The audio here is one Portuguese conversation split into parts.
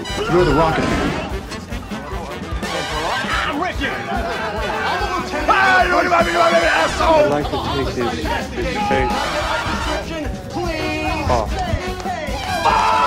You're the rocket. I'm rich. Ah, you wanna be my baby, asshole. like to take his, his face. Oh.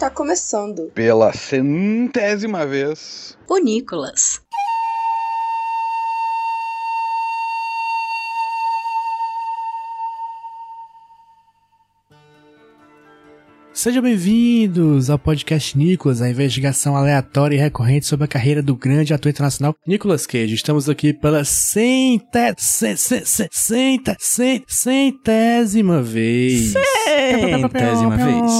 Está começando Pela centésima vez. O Nicolas. Sejam bem-vindos ao podcast Nicolas, a investigação aleatória e recorrente sobre a carreira do grande ator internacional Nicolas Cage. Estamos aqui pela centa, ce- ce- ce- centa, ce- centésima vez. Centésima vez.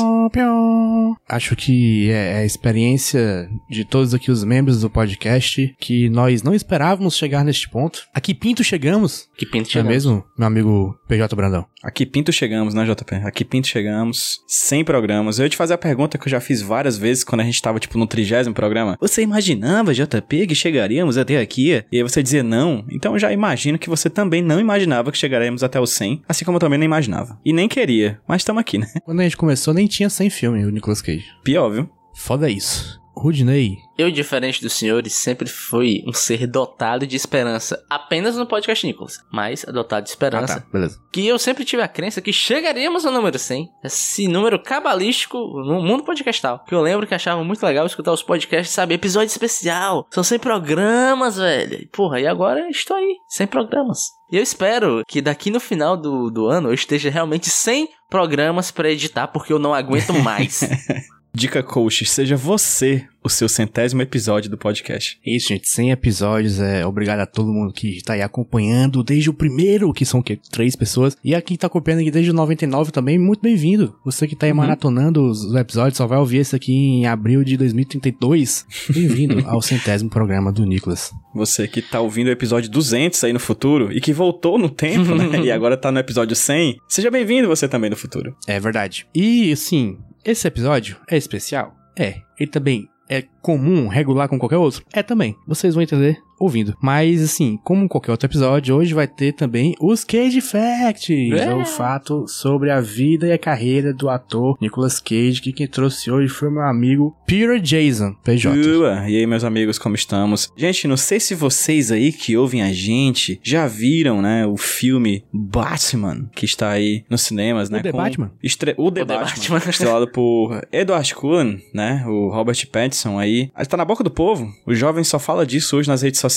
Acho que é a experiência de todos aqui os membros do podcast que nós não esperávamos chegar neste ponto. Aqui Pinto chegamos, Que pinto não é chegamos. mesmo, meu amigo PJ Brandão? Aqui pinto chegamos, né, JP? Aqui pinto chegamos, 100 programas. Eu ia te fazer a pergunta que eu já fiz várias vezes quando a gente tava, tipo, no trigésimo programa. Você imaginava, JP, que chegaríamos até aqui? E aí você dizia não. Então eu já imagino que você também não imaginava que chegaríamos até o 100, assim como eu também não imaginava. E nem queria, mas estamos aqui, né? Quando a gente começou nem tinha 100 filme o Nicolas Cage. Pior, viu? Foda isso. Rudney, Eu, diferente dos senhores, sempre fui um ser dotado de esperança. Apenas no podcast Nicholas, mas dotado de esperança. Ah, tá, beleza. Que eu sempre tive a crença que chegaríamos ao número 100. Esse número cabalístico no mundo podcastal. Que eu lembro que achava muito legal escutar os podcasts, sabe? Episódio especial. São 100 programas, velho. Porra, e agora estou aí. 100 programas. E eu espero que daqui no final do, do ano eu esteja realmente 100 programas pra editar, porque eu não aguento mais. Dica coach, seja você o seu centésimo episódio do podcast. Isso, gente, 100 episódios. É, obrigado a todo mundo que tá aí acompanhando desde o primeiro, que são o quê? Três pessoas. E a quem tá acompanhando aqui desde o 99 também, muito bem-vindo. Você que tá aí maratonando os, os episódios, só vai ouvir esse aqui em abril de 2032. Bem-vindo ao centésimo programa do Nicolas. Você que tá ouvindo o episódio 200 aí no futuro e que voltou no tempo, né? e agora tá no episódio 100, seja bem-vindo você também no futuro. É verdade. E, assim, esse episódio é especial? É. Ele também é comum, regular com qualquer outro? É também. Vocês vão entender ouvindo. Mas, assim, como qualquer outro episódio, hoje vai ter também os Cage Facts. É. o fato sobre a vida e a carreira do ator Nicolas Cage, que quem trouxe hoje foi meu amigo Peter Jason, PJ. Ua, e aí, meus amigos, como estamos? Gente, não sei se vocês aí que ouvem a gente já viram, né, o filme Batman, que está aí nos cinemas, né? The com Batman? estre- O The, O The Batman, Batman. estrelado por Edward Cullen, né, o Robert Pattinson aí. Ele tá na boca do povo. O jovem só fala disso hoje nas redes sociais.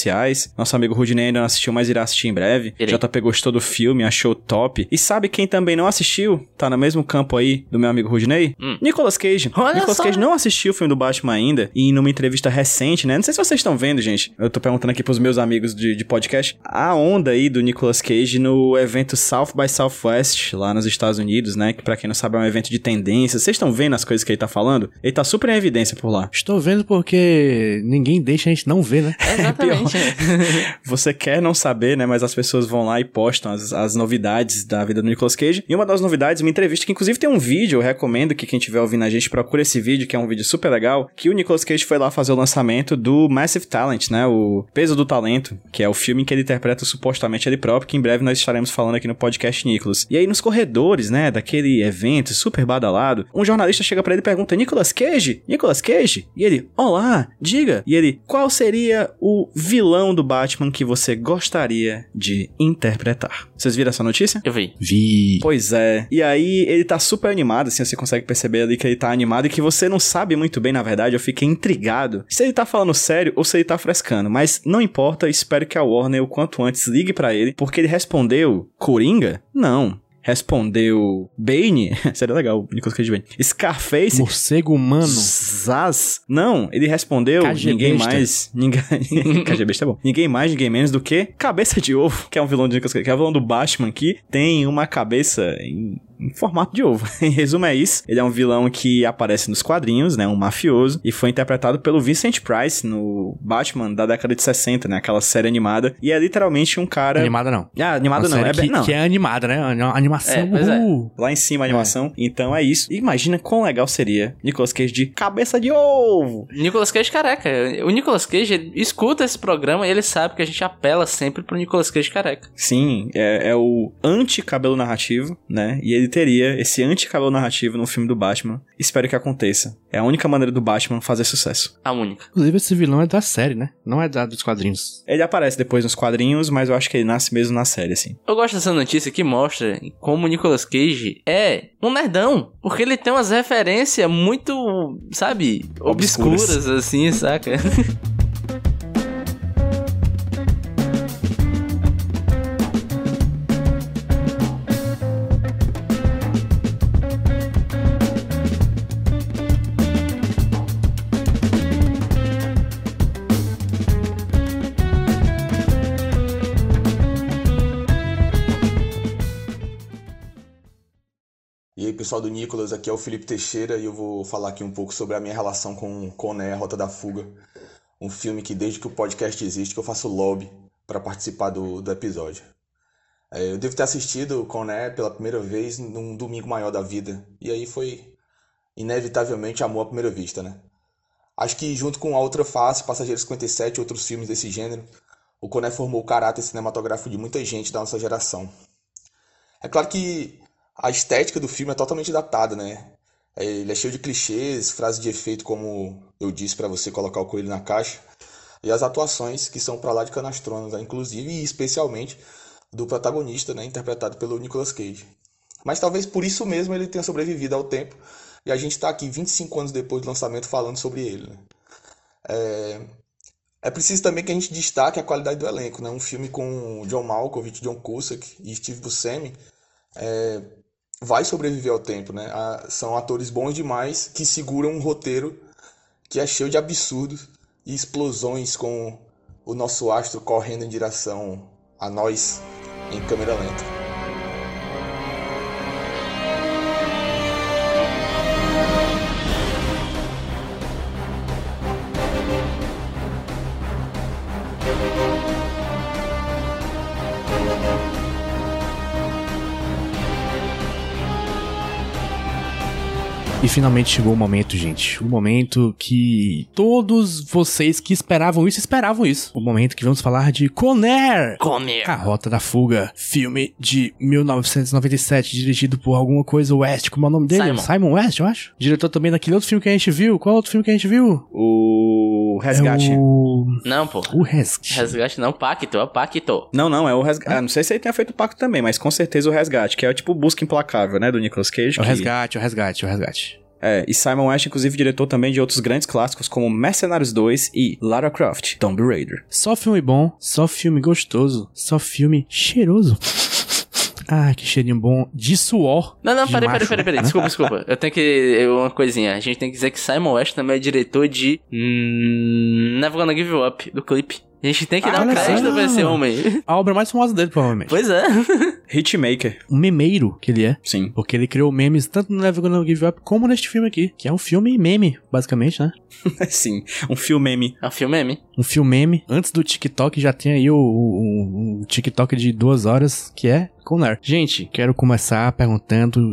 Nosso amigo Rudinei ainda não assistiu, mas irá assistir em breve. Irei. JP gostou do filme, achou top. E sabe quem também não assistiu? Tá no mesmo campo aí do meu amigo Rudinei? Hum. Nicolas Cage. Olha Nicolas só. Cage não assistiu o filme do Batman ainda. E numa entrevista recente, né? Não sei se vocês estão vendo, gente. Eu tô perguntando aqui pros meus amigos de, de podcast. A onda aí do Nicolas Cage no evento South by Southwest, lá nos Estados Unidos, né? Que pra quem não sabe é um evento de tendência. Vocês estão vendo as coisas que ele tá falando? Ele tá super em evidência por lá. Estou vendo porque ninguém deixa a gente não ver, né? Exatamente. Você quer não saber, né? Mas as pessoas vão lá e postam as, as novidades da vida do Nicolas Cage. E uma das novidades, uma entrevista que inclusive tem um vídeo, eu recomendo que quem estiver ouvindo a gente procure esse vídeo, que é um vídeo super legal, que o Nicolas Cage foi lá fazer o lançamento do Massive Talent, né? O Peso do Talento, que é o filme em que ele interpreta supostamente ele próprio, que em breve nós estaremos falando aqui no podcast Nicolas. E aí nos corredores, né, daquele evento super badalado, um jornalista chega pra ele e pergunta: "Nicolas Cage? Nicolas Cage?" E ele: "Olá, diga." E ele: "Qual seria o vilão do Batman que você gostaria de interpretar?" Vocês viram essa notícia? Eu vi. Vi. Pois é. E aí ele tá super animado, assim, você consegue perceber ali que ele tá animado e que você não sabe muito bem, na verdade, eu fiquei intrigado se ele tá falando sério ou se ele tá frescando. Mas não importa, espero que a Warner o quanto antes ligue pra ele, porque ele respondeu Coringa? Não. Respondeu Bane? Seria legal, o Nicolas Cage Bane. Scarface? Morcego humano. Zaz? Não, ele respondeu KG ninguém mais. Ninguém. KG besta é bom. Ninguém mais, ninguém menos do que Cabeça de Ovo, que é um vilão de Nicolas Cage, que é o vilão do Batman que tem uma cabeça em em formato de ovo. em resumo é isso. Ele é um vilão que aparece nos quadrinhos, né? Um mafioso. E foi interpretado pelo Vincent Price no Batman da década de 60, né? Aquela série animada. E é literalmente um cara... Animada não. Ah, animado Uma não. série É que, não. que é animada, né? Animação. É, pois é. uhul. Lá em cima a animação. Então é isso. Imagina quão legal seria Nicolas Cage de cabeça de ovo. Nicolas Cage careca. O Nicolas Cage ele escuta esse programa e ele sabe que a gente apela sempre pro Nicolas Cage careca. Sim, é, é o anti-cabelo narrativo, né? E ele teria esse anti-cabelo narrativo no filme do Batman. Espero que aconteça. É a única maneira do Batman fazer sucesso. A única. Inclusive, esse vilão é da série, né? Não é da dos quadrinhos. Ele aparece depois nos quadrinhos, mas eu acho que ele nasce mesmo na série, assim. Eu gosto dessa notícia que mostra como o Nicolas Cage é um nerdão. Porque ele tem umas referências muito, sabe, Obscuras. obscuras, assim, saca? pessoal do Nicolas, aqui é o Felipe Teixeira e eu vou falar aqui um pouco sobre a minha relação com Coné, Rota da Fuga. Um filme que desde que o podcast existe que eu faço lobby para participar do, do episódio. É, eu devo ter assistido Coné pela primeira vez num domingo maior da vida. E aí foi inevitavelmente amor à primeira vista, né? Acho que junto com A Outra Face, Passageiro 57 e outros filmes desse gênero, o Coné formou o caráter cinematográfico de muita gente da nossa geração. É claro que a estética do filme é totalmente datada, né? Ele é cheio de clichês, frases de efeito, como eu disse pra você colocar o coelho na caixa, e as atuações que são pra lá de canastronas, né? inclusive e especialmente do protagonista, né? interpretado pelo Nicolas Cage. Mas talvez por isso mesmo ele tenha sobrevivido ao tempo e a gente tá aqui 25 anos depois do lançamento falando sobre ele. Né? É... é preciso também que a gente destaque a qualidade do elenco, né? Um filme com John Malkovich, John Cusack e Steve Buscemi é, vai sobreviver ao tempo, né? Ah, são atores bons demais que seguram um roteiro que é cheio de absurdos e explosões com o nosso astro correndo em direção a nós em câmera lenta. Finalmente chegou o momento, gente. O momento que todos vocês que esperavam isso, esperavam isso. O momento que vamos falar de Conair. Conair. A Rota da Fuga. Filme de 1997, dirigido por alguma coisa West. Como é o nome dele? Simon. West, eu acho. Diretor também daquele outro filme que a gente viu. Qual outro filme que a gente viu? O Resgate. É o... Não, pô. o Resgate. Resgate não, Pacto, é o Pacto. Não, não, é o Resgate. Ah, não sei se ele tenha feito o pacto também, mas com certeza o Resgate, que é o tipo Busca Implacável, né, do Nicolas Cage. É o que- Resgate, o Resgate, o Resgate. É, e Simon West, inclusive, diretor também de outros grandes clássicos como Mercenários 2 e Lara Croft, Tomb Raider. Só filme bom, só filme gostoso, só filme cheiroso. Ah, que cheirinho bom de suor. Não, não, peraí, peraí, peraí, peraí. Desculpa, desculpa. Eu tenho que. eu- Uma coisinha. A gente tem que dizer que Simon West também é diretor de. Hum, Never Gonna Give You Up, do clipe. A gente tem que dar um crédito pra esse homem. A obra mais famosa dele, provavelmente. Pois é. Hitmaker, Um memeiro que ele é. sim. Porque ele criou memes tanto no Never Gonna Give Up como neste filme aqui. Que é um filme meme, basicamente, né? sim, um filme meme. É um filme meme. Um filme meme. Antes do TikTok já tem aí o, o- o TikTok de duas horas, que é Conar. Gente, quero começar perguntando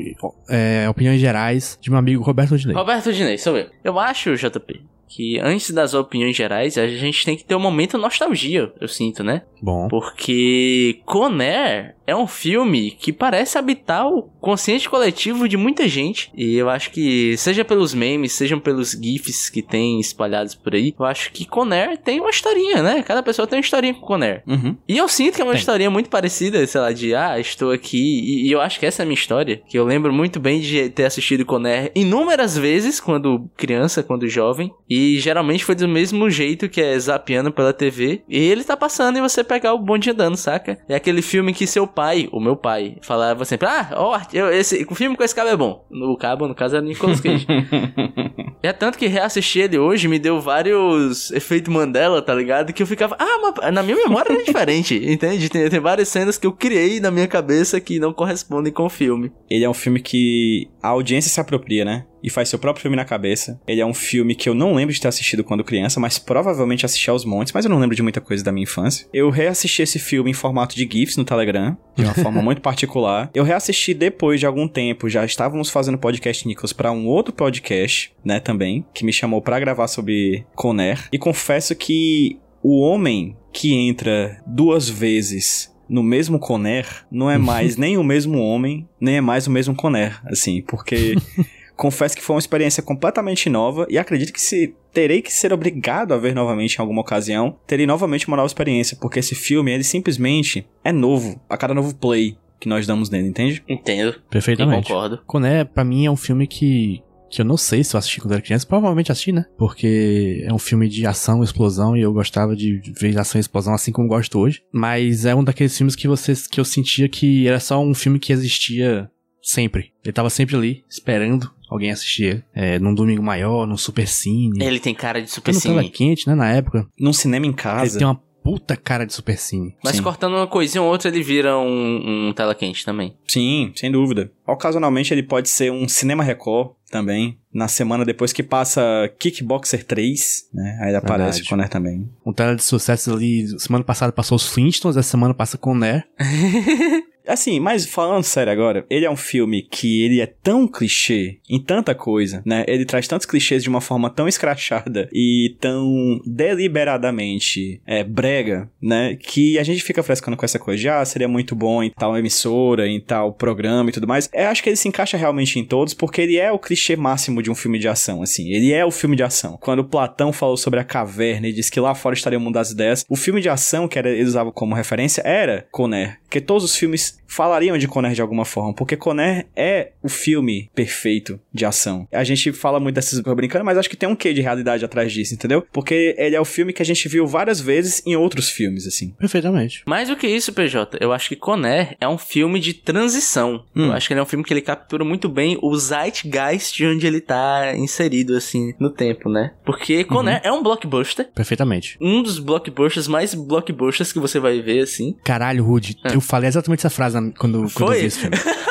é, opiniões gerais de meu amigo Roberto Dinei. Roberto Dinei, sou eu. Eu acho, JP, que antes das opiniões gerais, a gente tem que ter um momento nostalgia, eu sinto, né? Bom. Porque Conair é um filme que parece habitar o consciente coletivo de muita gente. E eu acho que, seja pelos memes, sejam pelos GIFs que tem espalhados por aí, eu acho que Conair tem uma historinha, né? Cada pessoa tem uma historinha com Conair. Uhum. E eu sinto que é uma Tem. historinha muito parecida, sei lá, de ah, estou aqui. E, e eu acho que essa é a minha história. Que eu lembro muito bem de ter assistido Conair inúmeras vezes quando criança, quando jovem. E E geralmente foi do mesmo jeito que é zapeando pela TV. E ele tá passando e você pegar o bonde andando, saca? É aquele filme que seu pai, o meu pai, falava sempre: Ah, ó, esse, o filme com esse cabo é bom. No cabo, no caso, era Nicolas Cage. É tanto que reassistir ele hoje me deu vários efeitos Mandela, tá ligado? Que eu ficava, ah, mas na minha memória era diferente, entende? Tem, tem várias cenas que eu criei na minha cabeça que não correspondem com o filme. Ele é um filme que a audiência se apropria, né? E faz seu próprio filme na cabeça. Ele é um filme que eu não lembro de ter assistido quando criança, mas provavelmente assisti aos montes, mas eu não lembro de muita coisa da minha infância. Eu reassisti esse filme em formato de GIFs no Telegram, de uma forma muito particular. Eu reassisti depois de algum tempo, já estávamos fazendo podcast Nicholas para um outro podcast, né, também, que me chamou pra gravar sobre Conner. E confesso que o homem que entra duas vezes no mesmo Conner não é mais nem o mesmo homem, nem é mais o mesmo Conner, assim, porque confesso que foi uma experiência completamente nova e acredito que se terei que ser obrigado a ver novamente em alguma ocasião, terei novamente uma nova experiência, porque esse filme, ele simplesmente é novo a cada novo play que nós damos nele, entende? Entendo. Eu Perfeitamente. concordo. Coné, pra mim, é um filme que. Que eu não sei se eu assisti quando era criança. Provavelmente assisti, né? Porque é um filme de ação, explosão. E eu gostava de ver ação e explosão assim como gosto hoje. Mas é um daqueles filmes que, vocês, que eu sentia que era só um filme que existia sempre. Ele tava sempre ali, esperando alguém assistir. É, num domingo maior, num super cine. Ele tem cara de Até super no tela cine. quente, né? Na época. Num cinema em Ele casa. tem uma puta cara de super cine. Mas Sim. cortando uma coisinha ou outra, ele vira um, um tela quente também. Sim, sem dúvida. Ocasionalmente ele pode ser um cinema record também. Na semana depois que passa Kickboxer 3, né? Aí ele aparece Verdade. o Conner também. Um tela de sucesso ali. Semana passada passou os Flintstones, essa semana passa Coné. Assim, mas falando sério agora, ele é um filme que ele é tão clichê em tanta coisa, né? Ele traz tantos clichês de uma forma tão escrachada e tão deliberadamente é, brega, né? Que a gente fica frescando com essa coisa de, ah, seria muito bom em tal emissora, em tal programa e tudo mais. Eu acho que ele se encaixa realmente em todos porque ele é o clichê máximo de um filme de ação, assim. Ele é o filme de ação. Quando Platão falou sobre a caverna e disse que lá fora estaria o mundo das ideias, o filme de ação que era, ele usava como referência era Conner. Porque todos os filmes falariam de Conner de alguma forma, porque Conner é o filme perfeito de ação. A gente fala muito dessas coisas brincando, mas acho que tem um quê de realidade atrás disso, entendeu? Porque ele é o filme que a gente viu várias vezes em outros filmes, assim. Perfeitamente. Mais do que isso, PJ, eu acho que Conner é um filme de transição. Hum. Eu acho que ele é um filme que ele captura muito bem o zeitgeist de onde ele tá inserido, assim, no tempo, né? Porque Conner é um blockbuster. Perfeitamente. Um dos blockbusters mais blockbusters que você vai ver, assim. Caralho, Rude, eu falei exatamente essa frase na- quando, quando Foi? eu vi esse filme.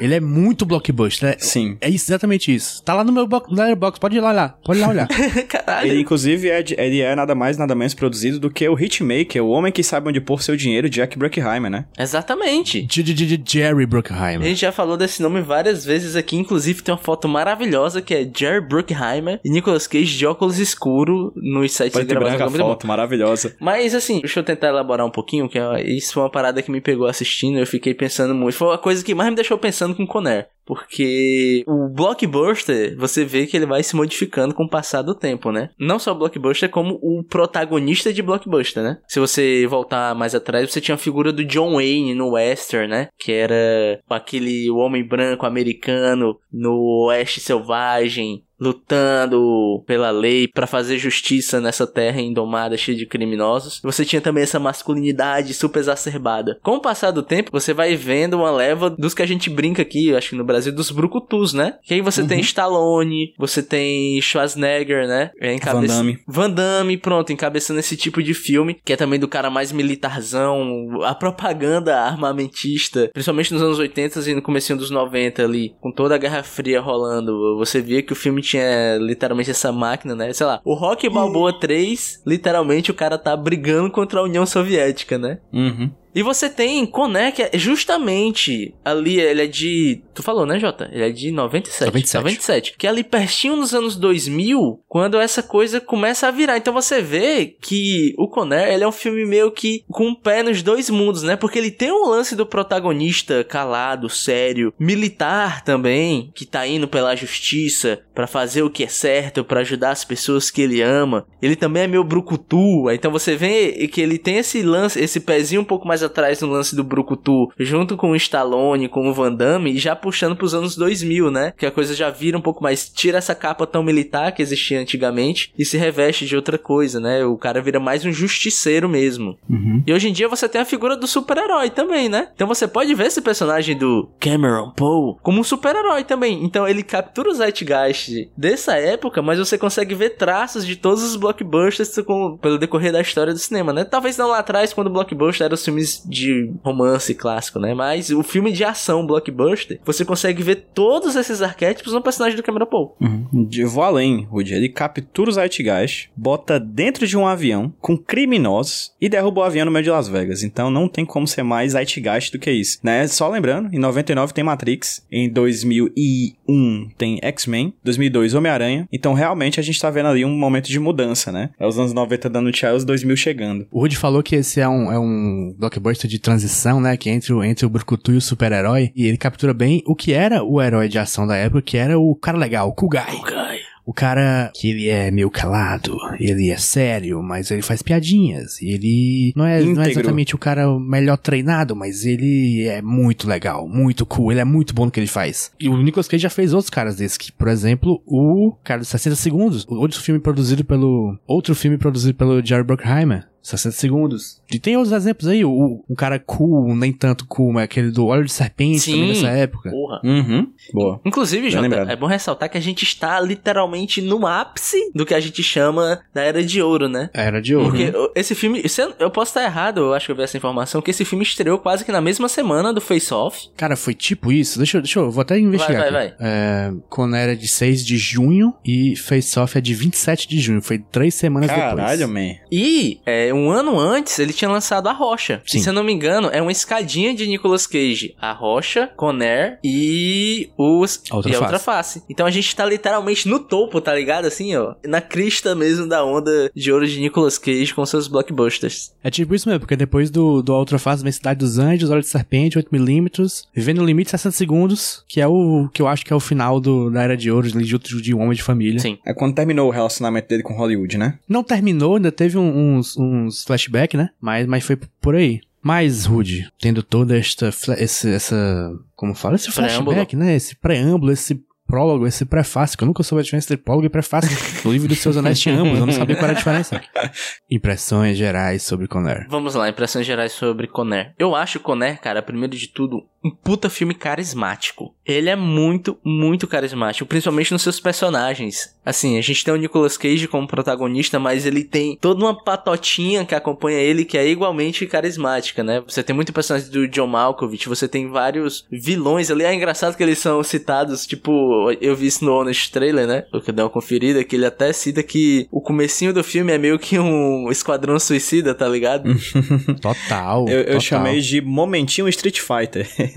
Ele é muito blockbuster. É, Sim. é exatamente isso. Tá lá no meu bo- no Letterboxd, pode ir lá olhar. Pode ir lá olhar. Caralho. Ele, inclusive, é, ele é nada mais, nada menos produzido do que o Hitmaker, o homem que sabe onde pôr seu dinheiro, Jack Bruckheimer, né? Exatamente. J- J- J- Jerry A Bruckheimer. gente já falou desse nome várias vezes aqui, inclusive tem uma foto maravilhosa que é Jerry Bruckheimer e Nicolas Cage de óculos escuro nos sites de Preto gravação. branca a é foto, maravilhosa. Mas assim, deixa eu tentar elaborar um pouquinho, que ó, isso foi uma parada que me pegou assistindo, eu fiquei pensando muito. Foi a coisa que mais me deixou pensando com Conner. Porque o blockbuster, você vê que ele vai se modificando com o passar do tempo, né? Não só o blockbuster, como o protagonista de blockbuster, né? Se você voltar mais atrás, você tinha a figura do John Wayne no western, né? Que era aquele homem branco americano no oeste selvagem, lutando pela lei pra fazer justiça nessa terra indomada cheia de criminosos. Você tinha também essa masculinidade super exacerbada. Com o passar do tempo, você vai vendo uma leva dos que a gente brinca aqui, eu acho que no Brasil, dos brucutus, né? Que aí você tem Stallone, você tem Schwarzenegger, né? É, Van Damme. Van Damme, pronto, encabeçando esse tipo de filme, que é também do cara mais militarzão, a propaganda armamentista, principalmente nos anos 80 e no comecinho dos 90 ali, com toda a Guerra Fria rolando, você via que o filme tinha literalmente essa máquina, né? Sei lá, o Rock Balboa 3, literalmente o cara tá brigando contra a União Soviética, né? Uhum. E você tem Coné, que é justamente ali, ele é de. Tu falou, né, Jota? Ele é de 97. 97. 97. Que é ali pertinho nos anos 2000, quando essa coisa começa a virar. Então você vê que o Conner, ele é um filme meio que com um pé nos dois mundos, né? Porque ele tem um lance do protagonista calado, sério, militar também, que tá indo pela justiça pra fazer o que é certo, pra ajudar as pessoas que ele ama. Ele também é meio brucutu, então você vê que ele tem esse lance, esse pezinho um pouco mais mais atrás no lance do Brucutu, junto com o Stallone, com o Van Damme, e já puxando pros anos 2000, né? Que a coisa já vira um pouco mais, tira essa capa tão militar que existia antigamente e se reveste de outra coisa, né? O cara vira mais um justiceiro mesmo. E hoje em dia você tem a figura do super-herói também, né? Então você pode ver esse personagem do Cameron Poe como um super-herói também. Então ele captura o zeitgeist dessa época, mas você consegue ver traços de todos os blockbusters com- pelo decorrer da história do cinema, né? Talvez não lá atrás, quando o blockbuster era os filmes de romance clássico, né? Mas o filme de ação blockbuster, você consegue ver todos esses arquétipos no personagem do Cameron Poe. Eu vou além, Rudy. Ele captura o Zeitgeist, bota dentro de um avião com criminosos e derruba o avião no meio de Las Vegas. Então não tem como ser mais Zeitgeist do que isso, né? Só lembrando, em 99 tem Matrix, em 2001 tem X-Men, 2002 Homem-Aranha. Então realmente a gente tá vendo ali um momento de mudança, né? É os anos 90 dando tchau e os 2000 chegando. O Rudy falou que esse é um, é um blockbuster de transição, né? Que é entre o, entre o Brucutu e o super-herói. E ele captura bem o que era o herói de ação da época, que era o cara legal, o Kugai. O cara que ele é meio calado, ele é sério, mas ele faz piadinhas. E ele não é, não é exatamente o cara melhor treinado, mas ele é muito legal, muito cool, ele é muito bom no que ele faz. E o Nicolas Cage já fez outros caras desses, que, por exemplo, o cara dos 60 segundos, o outro filme produzido pelo. Outro filme produzido pelo Jerry Bruckheimer. 60 segundos. E tem outros exemplos aí, o, um cara cool, nem tanto cool, mas aquele do óleo de serpente Sim. também nessa época. Porra. Uhum. Boa. Inclusive, Jota, é bom ressaltar que a gente está literalmente no ápice do que a gente chama da Era de Ouro, né? Era de ouro. Porque o- esse filme, se eu posso estar errado, eu acho que eu vi essa informação, que esse filme estreou quase que na mesma semana do Face Off. Cara, foi tipo isso. Deixa eu, deixa eu vou até investigar. Vai, vai, aqui. É, Conair é de 6 de junho e Face Off é de 27 de junho. Foi três semanas Caralho, depois. man. E é, um ano antes ele tinha lançado A Rocha. Sim. Se eu não me engano, é uma escadinha de Nicolas Cage. A Rocha, Conair e os A Outra e a Face. outra face. Então a gente tá literalmente no topo, tá ligado? Assim, ó. Na crista mesmo da onda de ouro de Nicolas Cage com seus blockbusters. É tipo isso mesmo, porque depois do, do Ultra Fase vem Cidade dos Anjos, Olho de Serpente, 8mm, Vivendo no Limite 60 Segundos, que é o que eu acho que é o final do, da Era de Ouro, de, de, de um homem de família. Sim. É quando terminou o relacionamento dele com Hollywood, né? Não terminou, ainda teve um- uns, uns flashbacks, né? Mas, mas foi por aí. Mas, Rude, tendo toda esta, esse, essa, como fala, esse Preâmbulo. flashback, né? Esse preâmbulo, esse prólogo, esse prefácio, que eu nunca soube a diferença entre prólogo e prefácio. O livro dos seus anéis tinha ambos, eu não sabia qual era a diferença. Impressões gerais sobre Conner. Vamos lá, impressões gerais sobre Conner. Eu acho Conner, cara, primeiro de tudo, um puta filme carismático. Ele é muito, muito carismático, principalmente nos seus personagens. Assim, a gente tem o Nicolas Cage como protagonista, mas ele tem toda uma patotinha que acompanha ele que é igualmente carismática, né? Você tem muito personagem do John Malkovich, você tem vários vilões ali. É engraçado que eles são citados, tipo, eu vi isso no Honest Trailer, né? Eu dei uma conferida, que ele até cita que o comecinho do filme é meio que um esquadrão suicida, tá ligado? Total. Eu, eu total. chamei de momentinho Street Fighter.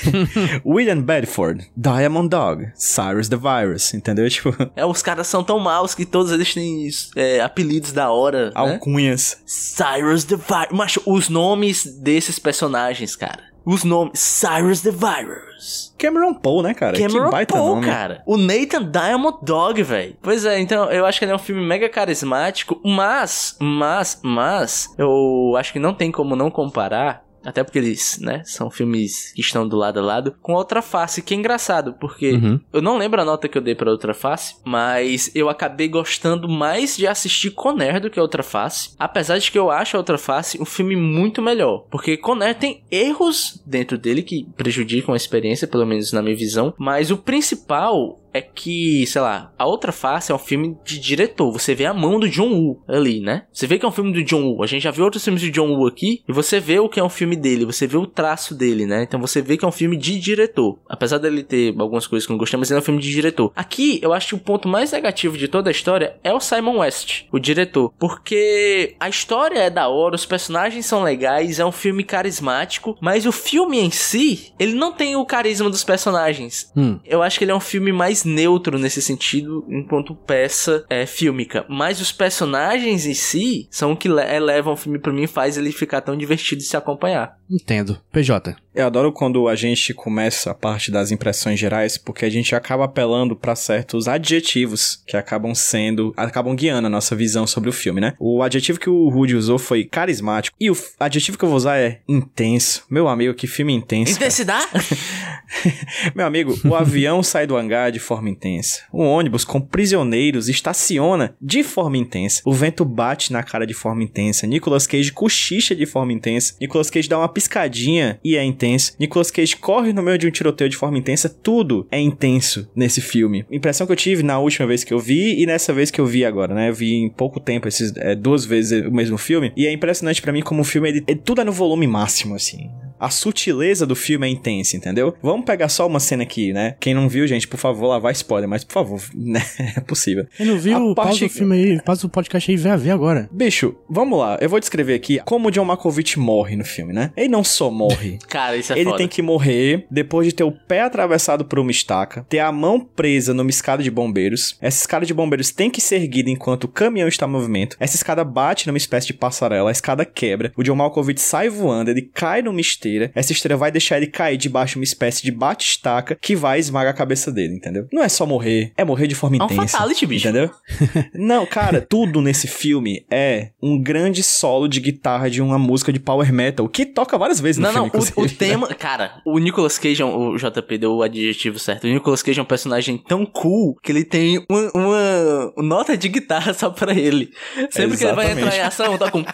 William Bedford, Diamond Dog, Cyrus the Virus, entendeu? Tipo, É, os caras são tão maus que todos eles têm é, apelidos da hora, né? alcunhas. Cyrus the Virus. Macho, os nomes desses personagens, cara. Os nomes. Cyrus the Virus. Cameron Poe, né, cara? Cameron que baita Poe, nome. cara. O Nathan Diamond Dog, velho. Pois é, então eu acho que ele é um filme mega carismático, mas, mas, mas, eu acho que não tem como não comparar. Até porque eles, né, são filmes que estão do lado a lado, com Outra Face, que é engraçado, porque Uhum. eu não lembro a nota que eu dei pra Outra Face, mas eu acabei gostando mais de assistir Conner do que Outra Face. Apesar de que eu acho a Outra Face um filme muito melhor. Porque Conner tem erros dentro dele que prejudicam a experiência, pelo menos na minha visão. Mas o principal é que, sei lá, a outra face é um filme de diretor. Você vê a mão do John Woo ali, né? Você vê que é um filme do John Woo. A gente já viu outros filmes do John Woo aqui e você vê o que é um filme dele, você vê o traço dele, né? Então você vê que é um filme de diretor. Apesar dele ter algumas coisas que eu não gostei, mas ele é um filme de diretor. Aqui, eu acho que o ponto mais negativo de toda a história é o Simon West, o diretor, porque a história é da hora, os personagens são legais, é um filme carismático, mas o filme em si, ele não tem o carisma dos personagens. Hum. Eu acho que ele é um filme mais neutro nesse sentido, enquanto peça é, fílmica. Mas os personagens em si são o que le- elevam o filme pra mim e faz ele ficar tão divertido de se acompanhar. Entendo. PJ. Eu adoro quando a gente começa a parte das impressões gerais, porque a gente acaba apelando pra certos adjetivos que acabam sendo, acabam guiando a nossa visão sobre o filme, né? O adjetivo que o Rudy usou foi carismático, e o adjetivo que eu vou usar é intenso. Meu amigo, que filme intenso. Intensidade? Meu amigo, o avião sai do hangar de forma intensa. O ônibus com prisioneiros estaciona de forma intensa. O vento bate na cara de forma intensa. Nicolas Cage cochicha de forma intensa. Nicolas Cage dá uma piscadinha e é intenso. Nicolas Cage corre no meio de um tiroteio de forma intensa. Tudo é intenso nesse filme. Impressão que eu tive na última vez que eu vi e nessa vez que eu vi agora, né? Eu vi em pouco tempo esses é, duas vezes o mesmo filme e é impressionante pra mim como o filme ele, ele- tudo é no volume máximo assim. A sutileza do filme é intensa, entendeu? Vamos pegar só uma cena aqui, né? Quem não viu, gente, por favor, lá vai spoiler, mas por favor, né? É possível. Quem não viu, A pausa parte- o filme aí, pausa o podcast aí e vai ver agora. Bicho, vamos lá. Eu vou descrever aqui como o John Malkovich morre no filme, né? Ele não só morre. Cara, isso é Ele foda. tem que morrer depois de ter o pé atravessado por uma estaca, ter a mão presa numa escada de bombeiros. Essa escada de bombeiros tem que ser erguida enquanto o caminhão está em movimento. Essa escada bate numa espécie de passarela, a escada quebra. O John Malkovich sai voando, ele cai numa esteira. Essa esteira vai deixar ele cair debaixo de uma espécie de bate-estaca que vai esmagar a cabeça dele, entendeu? Não é só morrer, é morrer de forma É um intensa. fatality, bicho. Entendeu? Não, cara, tudo nesse filme é um grande solo de guitarra de uma música de power metal que toca várias vezes no Não, não, filme. o, o inclusive. tema. Cara, o Nicolas Cage, é o JP deu o adjetivo certo. O Nicolas Cage é um personagem tão cool que ele tem uma, uma nota de guitarra só pra ele. Sempre que ele vai Exatamente. entrar em ação, toca um.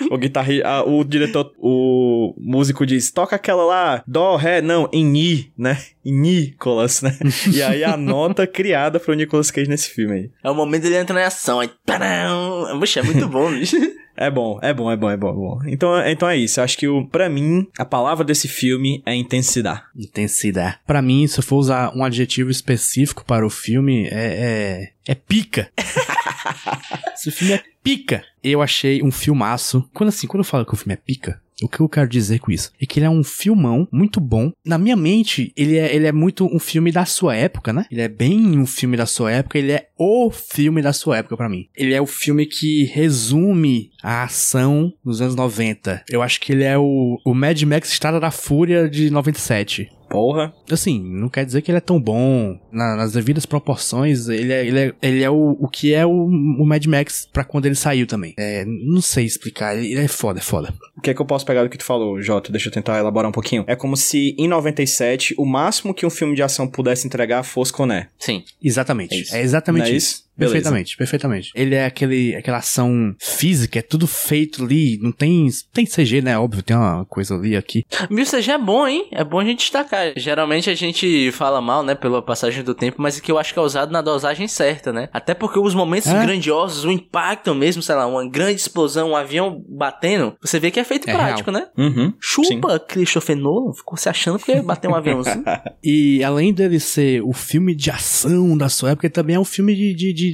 O guitarrista, o diretor, o músico diz, toca aquela lá, dó, ré, não, em mi, né? Em Nicolas, né? e aí a nota criada pro Nicolas Cage nesse filme aí. É o momento dele entrar em ação. Aí. tadam! Puxa, é muito bom, bicho. É bom, é bom, é bom, é bom, é bom. Então, então é isso. Eu acho que o, pra mim, a palavra desse filme é intensidade. Intensidade. Pra mim, se eu for usar um adjetivo específico para o filme, é. É, é pica. Esse filme é pica. Eu achei um filmaço. Quando assim, quando eu falo que o filme é pica, o que eu quero dizer com isso? É que ele é um filmão muito bom. Na minha mente, ele é, ele é muito um filme da sua época, né? Ele é bem um filme da sua época. Ele é o filme da sua época pra mim. Ele é o filme que resume a ação dos anos 90. Eu acho que ele é o, o Mad Max Estrada da Fúria de 97. Porra. Assim, não quer dizer que ele é tão bom. Na- nas devidas proporções, ele é, ele é, ele é o, o que é o, o Mad Max pra quando ele saiu também. É, não sei explicar. Ele é foda, é foda. O que é que eu posso pegar do que tu falou, Jota? Deixa eu tentar elaborar um pouquinho. É como se, em 97, o máximo que um filme de ação pudesse entregar fosse Coné. Sim. Exatamente. É É, isso. exatamente Não é isso. isso? Beleza. Perfeitamente, perfeitamente. Ele é aquele, aquela ação física, é tudo feito ali. Não tem, tem CG, né? Óbvio, tem uma coisa ali aqui. Viu, CG é bom, hein? É bom a gente destacar. Geralmente a gente fala mal, né, pela passagem do tempo, mas que eu acho que é usado na dosagem certa, né? Até porque os momentos É. grandiosos, o impacto mesmo, sei lá, uma grande explosão, um avião batendo, você vê que é feito É prático, né? Uhum. Chupa Christopher Nolan, ficou se achando que ia bater um aviãozinho. E além dele ser o filme de ação da sua época, ele também é um filme de, de, de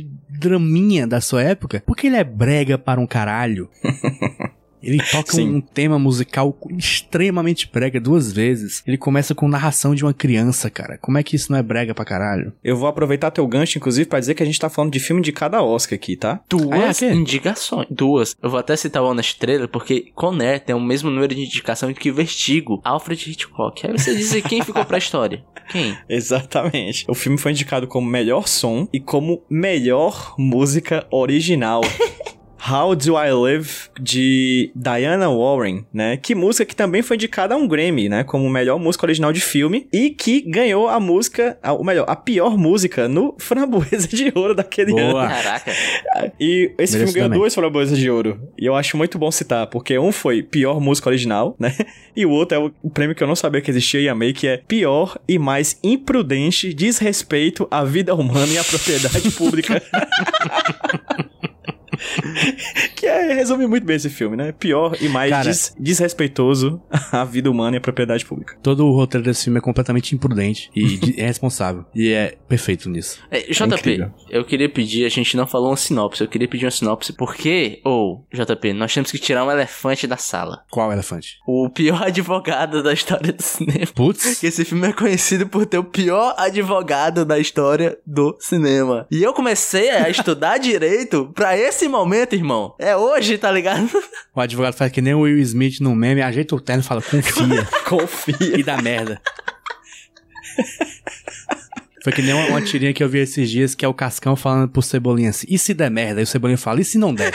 draminha da sua época, porque ele é brega para um caralho. Ele toca Sim. um tema musical extremamente brega duas vezes. Ele começa com narração de uma criança, cara. Como é que isso não é brega pra caralho? Eu vou aproveitar teu gancho, inclusive, pra dizer que a gente tá falando de filme de cada Oscar aqui, tá? Duas Ah, é? indicações. Duas. Eu vou até citar o Honest Trailer, porque Conner tem o mesmo número de indicação que Vertigo, Alfred Hitchcock. Aí você diz quem ficou pra história? Quem? Exatamente. O filme foi indicado como melhor som e como melhor música original. How Do I Live, de Diana Warren, né? Que música que também foi indicada a um Grammy, né? Como melhor música original de filme e que ganhou a música, a- ou melhor, a pior música no Framboesa de Ouro daquele ano. Boa. Caraca. E esse filme ganhou duas framboesas de ouro. E eu acho muito bom citar, porque um foi pior música original, né? E o outro é o, o prêmio que eu não sabia que existia e amei, que é pior e mais imprudente desrespeito à vida humana e à propriedade pública. que é, resume muito bem esse filme, né? Pior e mais Cara. des- desrespeitoso à vida humana e à propriedade pública. Todo o roteiro desse filme é completamente imprudente e de- irresponsável. E é perfeito nisso. É, JP, incrível. eu queria pedir, a gente não falou uma sinopse, eu queria pedir uma sinopse porque, ou, JP, nós temos que tirar um elefante da sala. Qual elefante? O pior advogado da história do cinema. Putz. Que esse filme é conhecido por ter o pior advogado da história do cinema. E eu comecei a estudar direito pra esse momento irmão. É hoje, tá ligado? O advogado faz que nem o Will Smith no meme, ajeita o terno e fala, confia. Confia. e dá merda. Foi que nem uma, uma tirinha que eu vi esses dias, que é o Cascão falando pro Cebolinha assim, e se der merda? E o Cebolinha fala, e se não der?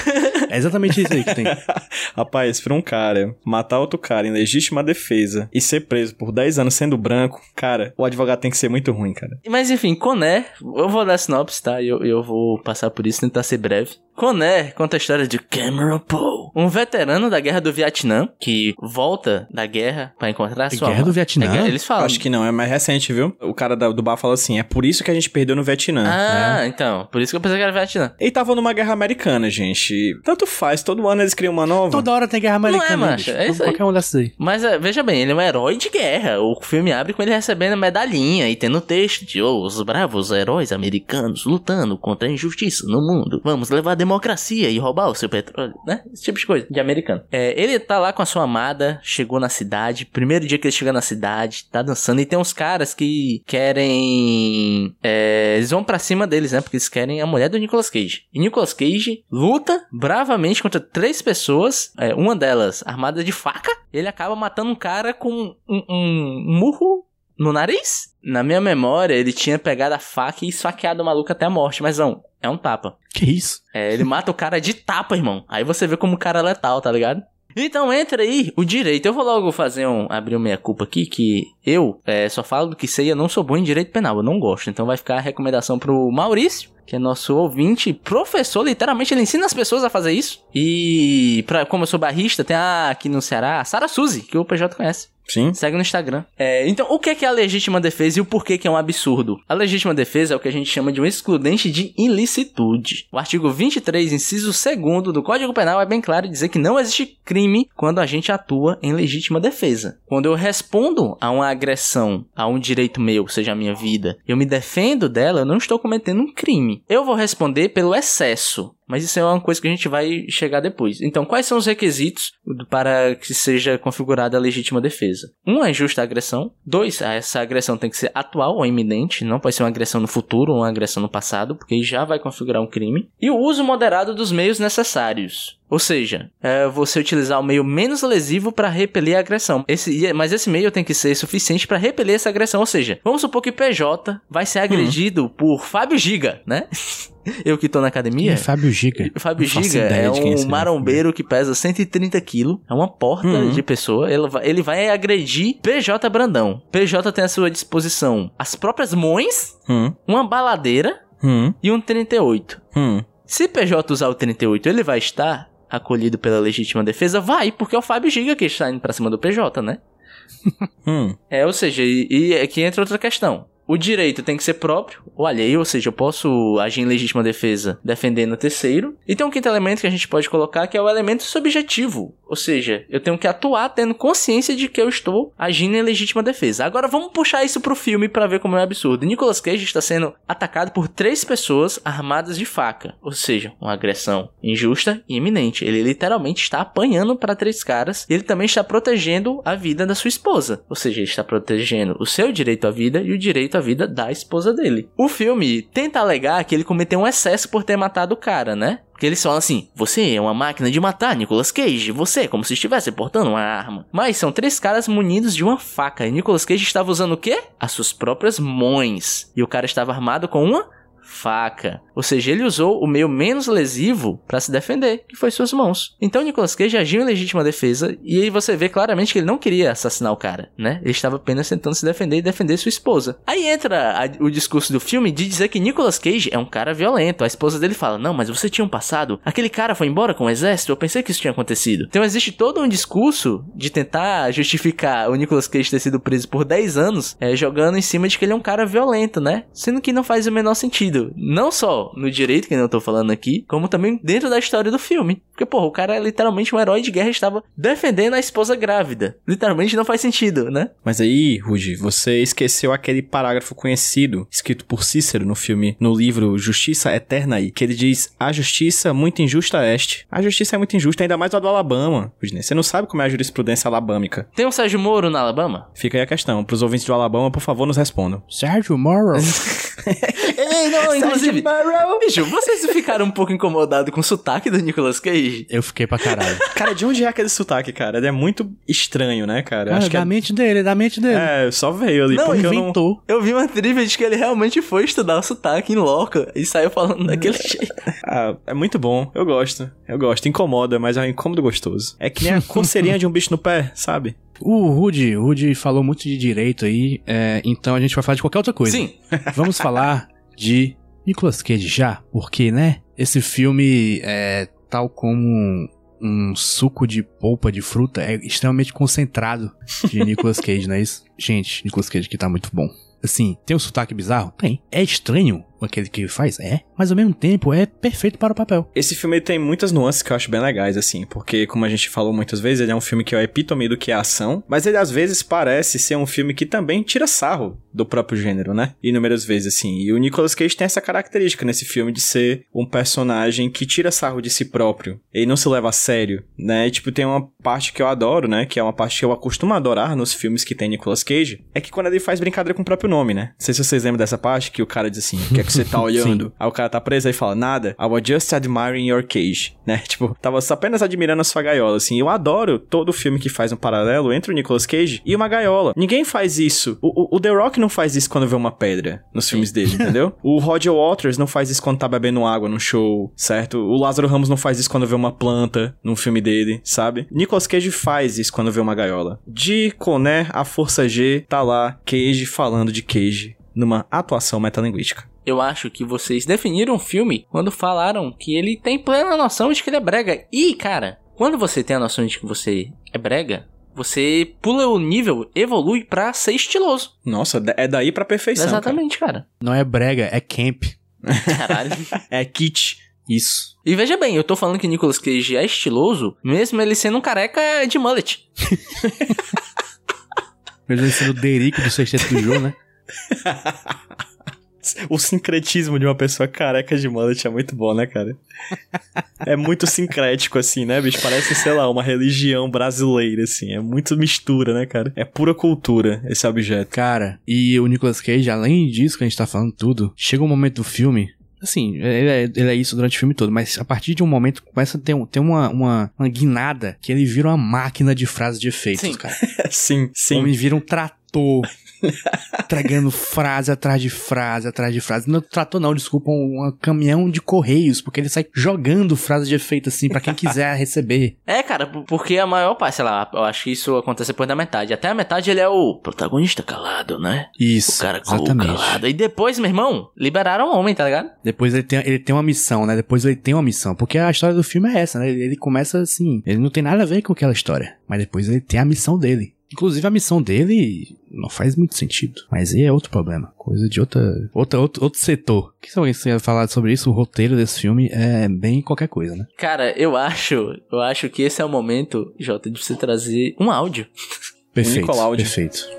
É exatamente isso aí que tem. Rapaz, pra um cara matar outro cara em legítima defesa e ser preso por 10 anos sendo branco, cara, o advogado tem que ser muito ruim, cara. Mas enfim, Coné, eu vou dar sinopse, tá? Eu, eu vou passar por isso, tentar ser breve. Coné conta a história de Cameron Poe, um veterano da guerra do Vietnã, que volta da guerra pra encontrar sua Guerra do mãe. Vietnã? É guerra- eles falam. Acho que não, é mais recente, viu? O cara da- do bar falou assim: é por isso que a gente perdeu no Vietnã. Ah, então. Por isso que eu pensei que era Vietnã. Ele tava numa guerra americana, gente. Tanto faz, todo ano eles criam uma nova. Toda hora tem guerra americana. macho, bicho. é isso aí. Qualquer um dessas aí. Mas é, veja bem, ele é um herói de guerra. O filme abre com ele recebendo medalhinha e tendo texto de oh, os bravos heróis americanos lutando contra a injustiça no mundo. Vamos levar a democracia e roubar o seu petróleo, né? Esse tipo de coisa, de americano. É, ele tá lá com a sua amada, chegou na cidade, primeiro dia que ele chega na cidade, tá dançando, e tem uns caras que querem. é, eles vão pra cima deles, né? Porque eles querem a mulher do Nicolas Cage. E Nicolas Cage luta bravamente contra três pessoas, é, uma delas armada de faca. Ele acaba matando um cara com um, um murro no nariz. Na minha memória, ele tinha pegado a faca e esfaqueado o maluco até a morte, mas não, é um tapa. Que isso? É, ele mata o cara de tapa, irmão. Aí você vê como o cara é letal, tá ligado? Então entra aí o direito. Eu vou logo fazer um. abrir uma meia culpa aqui, que eu é, só falo do que sei, eu não sou bom em direito penal, eu não gosto. Então vai ficar a recomendação pro Maurício, que é nosso ouvinte, professor, literalmente, ele ensina as pessoas a fazer isso. E pra, como eu sou barrista, tem a, aqui no Ceará, a Sara Suzy, que o PJ conhece. Sim. Segue no Instagram. É, então, o que é, que é a legítima defesa e o porquê que é um absurdo? A legítima defesa é o que a gente chama de um excludente de ilicitude. O artigo 23, inciso 2 do Código Penal é bem claro dizer que não existe crime quando a gente atua em legítima defesa. Quando eu respondo a uma agressão a um direito meu, seja a minha vida, eu me defendo dela, eu não estou cometendo um crime. Eu vou responder pelo excesso. Mas isso é uma coisa que a gente vai chegar depois. Então, quais são os requisitos para que seja configurada a legítima defesa? Um é justa agressão. Dois, essa agressão tem que ser atual ou iminente. Não pode ser uma agressão no futuro ou uma agressão no passado, porque já vai configurar um crime. E o uso moderado dos meios necessários. Ou seja, é você utilizar o meio menos lesivo para repelir a agressão. Esse, mas esse meio tem que ser suficiente para repelir essa agressão. Ou seja, vamos supor que PJ vai ser agredido por Fábio Giga, né? Eu que tô na academia. É Fábio Giga. Fábio Giga é quem é um marombeiro que pesa 130 quilos. É uma porta Uhum. de pessoa. Ele vai, ele vai agredir PJ Brandão. PJ tem à sua disposição as próprias mães, Hum, uma baladeira hum, e um 38. hum. Se PJ usar o 38, ele vai estar acolhido pela legítima defesa? Vai, porque é o Fábio Giga que está indo pra cima do PJ, né? Hum. É, ou seja, e, e aqui entra outra questão. O direito tem que ser próprio ou alheio, ou seja, eu posso agir em legítima defesa defendendo o terceiro. E tem um quinto elemento que a gente pode colocar que é o elemento subjetivo. Ou seja, eu tenho que atuar tendo consciência de que eu estou agindo em legítima defesa. Agora vamos puxar isso pro filme para ver como é absurdo. Nicolas Cage está sendo atacado por três pessoas armadas de faca. Ou seja, uma agressão injusta e iminente. Ele literalmente está apanhando para três caras. E ele também está protegendo a vida da sua esposa. Ou seja, ele está protegendo o seu direito à vida e o direito à vida da esposa dele. O filme tenta alegar que ele cometeu um excesso por ter matado o cara, né? Porque eles falam assim: você é uma máquina de matar, Nicolas Cage. Você é como se estivesse portando uma arma. Mas são três caras munidos de uma faca. E Nicolas Cage estava usando o quê? As suas próprias mãos. E o cara estava armado com uma faca. Ou seja, ele usou o meio menos lesivo para se defender, que foi suas mãos. Então Nicolas Cage agiu em legítima defesa e aí você vê claramente que ele não queria assassinar o cara, né? Ele estava apenas tentando se defender e defender sua esposa. Aí entra a- o discurso do filme de dizer que Nicolas Cage é um cara violento. A esposa dele fala: "Não, mas você tinha um passado. Aquele cara foi embora com o exército. Eu pensei que isso tinha acontecido." Então existe todo um discurso de tentar justificar o Nicolas Cage ter sido preso por 10 anos, é, jogando em cima de que ele é um cara violento, né? Sendo que não faz o menor sentido. Não só no direito, que eu tô falando aqui, como também dentro da história do filme. Porque, porra, o cara é literalmente um herói de guerra e estava defendendo a esposa grávida. Literalmente não faz sentido, né? Mas aí, Rudy, você esqueceu aquele parágrafo conhecido, escrito por Cícero no filme, no livro Justiça Eterna aí, que ele diz: A justiça muito injusta este. A justiça é muito injusta, ainda mais a do Alabama. Rudy, você não sabe como é a jurisprudência alabâmica. Tem um Sérgio Moro na Alabama? Fica aí a questão. Pros ouvintes do Alabama, por favor, nos respondam. Sérgio Morrow. Ei, não Não, inclusive. Bicho, vocês ficaram um pouco incomodados com o sotaque do Nicolas Cage? Eu fiquei pra caralho. Cara, de onde é aquele sotaque, cara? Ele é muito estranho, né, cara? Ah, Acho que da é... mente dele, da mente dele. é, só veio ali. Não, porque eu não... Inventou. Eu vi uma trivia de que ele realmente foi estudar o sotaque em loco e saiu falando daquele jeito. Ah, é muito bom. Eu gosto. Eu gosto. Incomoda, mas é um incômodo gostoso. É que nem a coceirinha de um bicho no pé, sabe? O Rudy, o Rudy falou muito de direito aí, é, então a gente vai falar de qualquer outra coisa. Sim. Vamos falar de Nicolas Cage já, porque, né? Esse filme é tal como um, suco de polpa de fruta, é extremamente concentrado de Nicolas Cage, não é isso? Gente, Nicolas Cage aqui tá muito bom. Assim, tem um sotaque bizarro? Tem. É estranho aquele que faz? É. Mas ao mesmo tempo é perfeito para o papel. Esse filme tem muitas nuances que eu acho bem legais, assim, porque, como a gente falou muitas vezes, ele é um filme que é o epítome do que é ação, mas ele às vezes parece ser um filme que também tira sarro do próprio gênero, né? Inúmeras vezes, assim. E o Nicolas Cage tem essa característica nesse filme de ser um personagem que tira sarro de si próprio. Ele não se leva a sério, né? E, tipo, tem uma parte que eu adoro, né? Que é uma parte que eu acostumo adorar nos filmes que tem Nicolas Cage, é que quando ele faz brincadeira com o próprio nome, né? Não sei se vocês lembram dessa parte que o cara diz assim, que é que você tá olhando? Aí o cara tá preso e fala, nada, I was just admiring your cage, né? Tipo, tava apenas admirando a sua gaiola, assim. Eu adoro todo filme que faz um paralelo entre o Nicolas Cage e uma gaiola. Ninguém faz isso. O, o, o The Rock não faz isso quando vê uma pedra nos filmes dele, entendeu? O Roger Waters não faz isso quando tá bebendo água num show, certo? O Lázaro Ramos não faz isso quando vê uma planta num filme dele, sabe? Nicolas Cage faz isso quando vê uma gaiola. De Coné a Força G, tá lá, Cage falando de Cage numa atuação metalinguística. Eu acho que vocês definiram o filme quando falaram que ele tem plena noção de que ele é brega. E, cara, quando você tem a noção de que você é brega, você pula o nível, evolui pra ser estiloso. Nossa, é daí pra perfeição. cara. Exatamente, cara. Não é brega, é camp. Caralho. É kit. Isso. e veja bem, eu tô falando que Nicolas Cage é estiloso, mesmo ele sendo um careca de mullet. Mesmo ele sendo o Derico do sexteto do jogo, né? O sincretismo de uma pessoa careca de mullet é muito bom, né, cara? É muito sincrético, assim, né, bicho? Parece, sei lá, uma religião brasileira, assim. É muito mistura, né, cara? É pura cultura esse objeto. Cara, e o Nicolas Cage, além disso que a gente tá falando tudo, chega um momento do filme. Assim, ele é, ele é isso durante o filme todo, mas a partir de um momento começa a ter, um- ter uma, uma, uma guinada que ele vira uma máquina de frases de efeitos, Sim. cara. sim, O sim. homem vira um trator. Tragando frase atrás de frase, atrás de frase. Não trator não, desculpa, um, um caminhão de correios, porque ele sai jogando frases de efeito assim pra quem quiser receber. É, cara, porque a maior parte, sei lá, eu acho que isso acontece depois da metade. Até a metade ele é o protagonista calado, né? Isso, O cara exatamente. calado. E depois, meu irmão, liberaram o homem, tá ligado? Depois ele tem, ele tem uma missão, né? Depois ele tem uma missão. Porque a história do filme é essa, né? Ele, ele começa assim. Ele não tem nada a ver com aquela história. Mas depois ele tem a missão dele. Inclusive a missão dele não faz muito sentido. Mas aí é outro problema. Coisa de outra, outra outro, outro setor. Que se alguém quiser falar sobre isso, o roteiro desse filme é bem qualquer coisa, né? Cara, eu acho, eu acho que esse é o momento, Jota, de você trazer um áudio. Perfeito. Nicoláudio. Perfeito.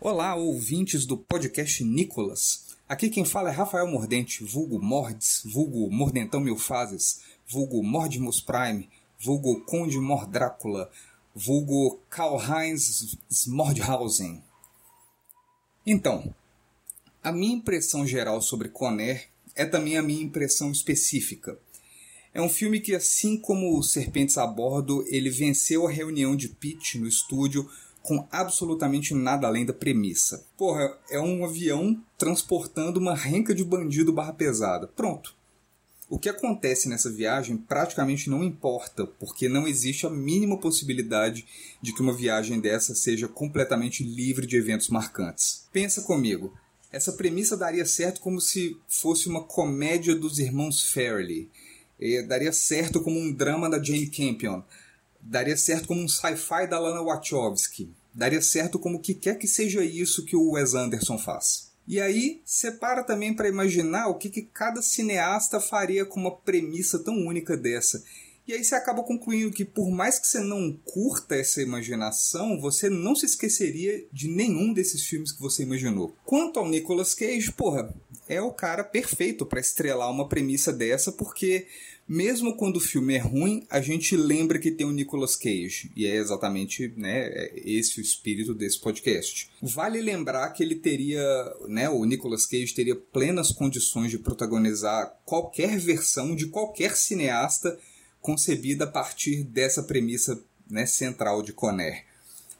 Olá, ouvintes do podcast Nicolas. Aqui quem fala é Rafael Mordente, vulgo Mordes, vulgo Mordentão Mil Fases, vulgo Mordimus Prime, vulgo Conde Mordrácula, vulgo Karl-Heinz Smordhausen. Então, a minha impressão geral sobre Conner é também a minha impressão específica. É um filme que, assim como Serpentes a Bordo, ele venceu a reunião de pitch no estúdio com absolutamente nada além da premissa. Porra, é um avião transportando uma renca de bandido barra pesada. Pronto. O que acontece nessa viagem praticamente não importa, porque não existe a mínima possibilidade de que uma viagem dessa seja completamente livre de eventos marcantes. Pensa comigo, essa premissa daria certo como se fosse uma comédia dos irmãos Farrelly. Eh, daria certo como um drama da Jane Campion. Daria certo como um sci-fi da Lana Wachowski. Daria certo como o que quer que seja isso que o Wes Anderson faz. E aí, separa também para imaginar o que, que cada cineasta faria com uma premissa tão única dessa. E aí você acaba concluindo que por mais que você não curta essa imaginação, você não se esqueceria de nenhum desses filmes que você imaginou. Quanto ao Nicolas Cage, porra, é o cara perfeito para estrelar uma premissa dessa, porque mesmo quando o filme é ruim, a gente lembra que tem o Nicolas Cage. E é exatamente né, é esse o espírito desse podcast. Vale lembrar que ele teria, né, o Nicolas Cage teria plenas condições de protagonizar qualquer versão de qualquer cineasta concebida a partir dessa premissa né, central de Conner.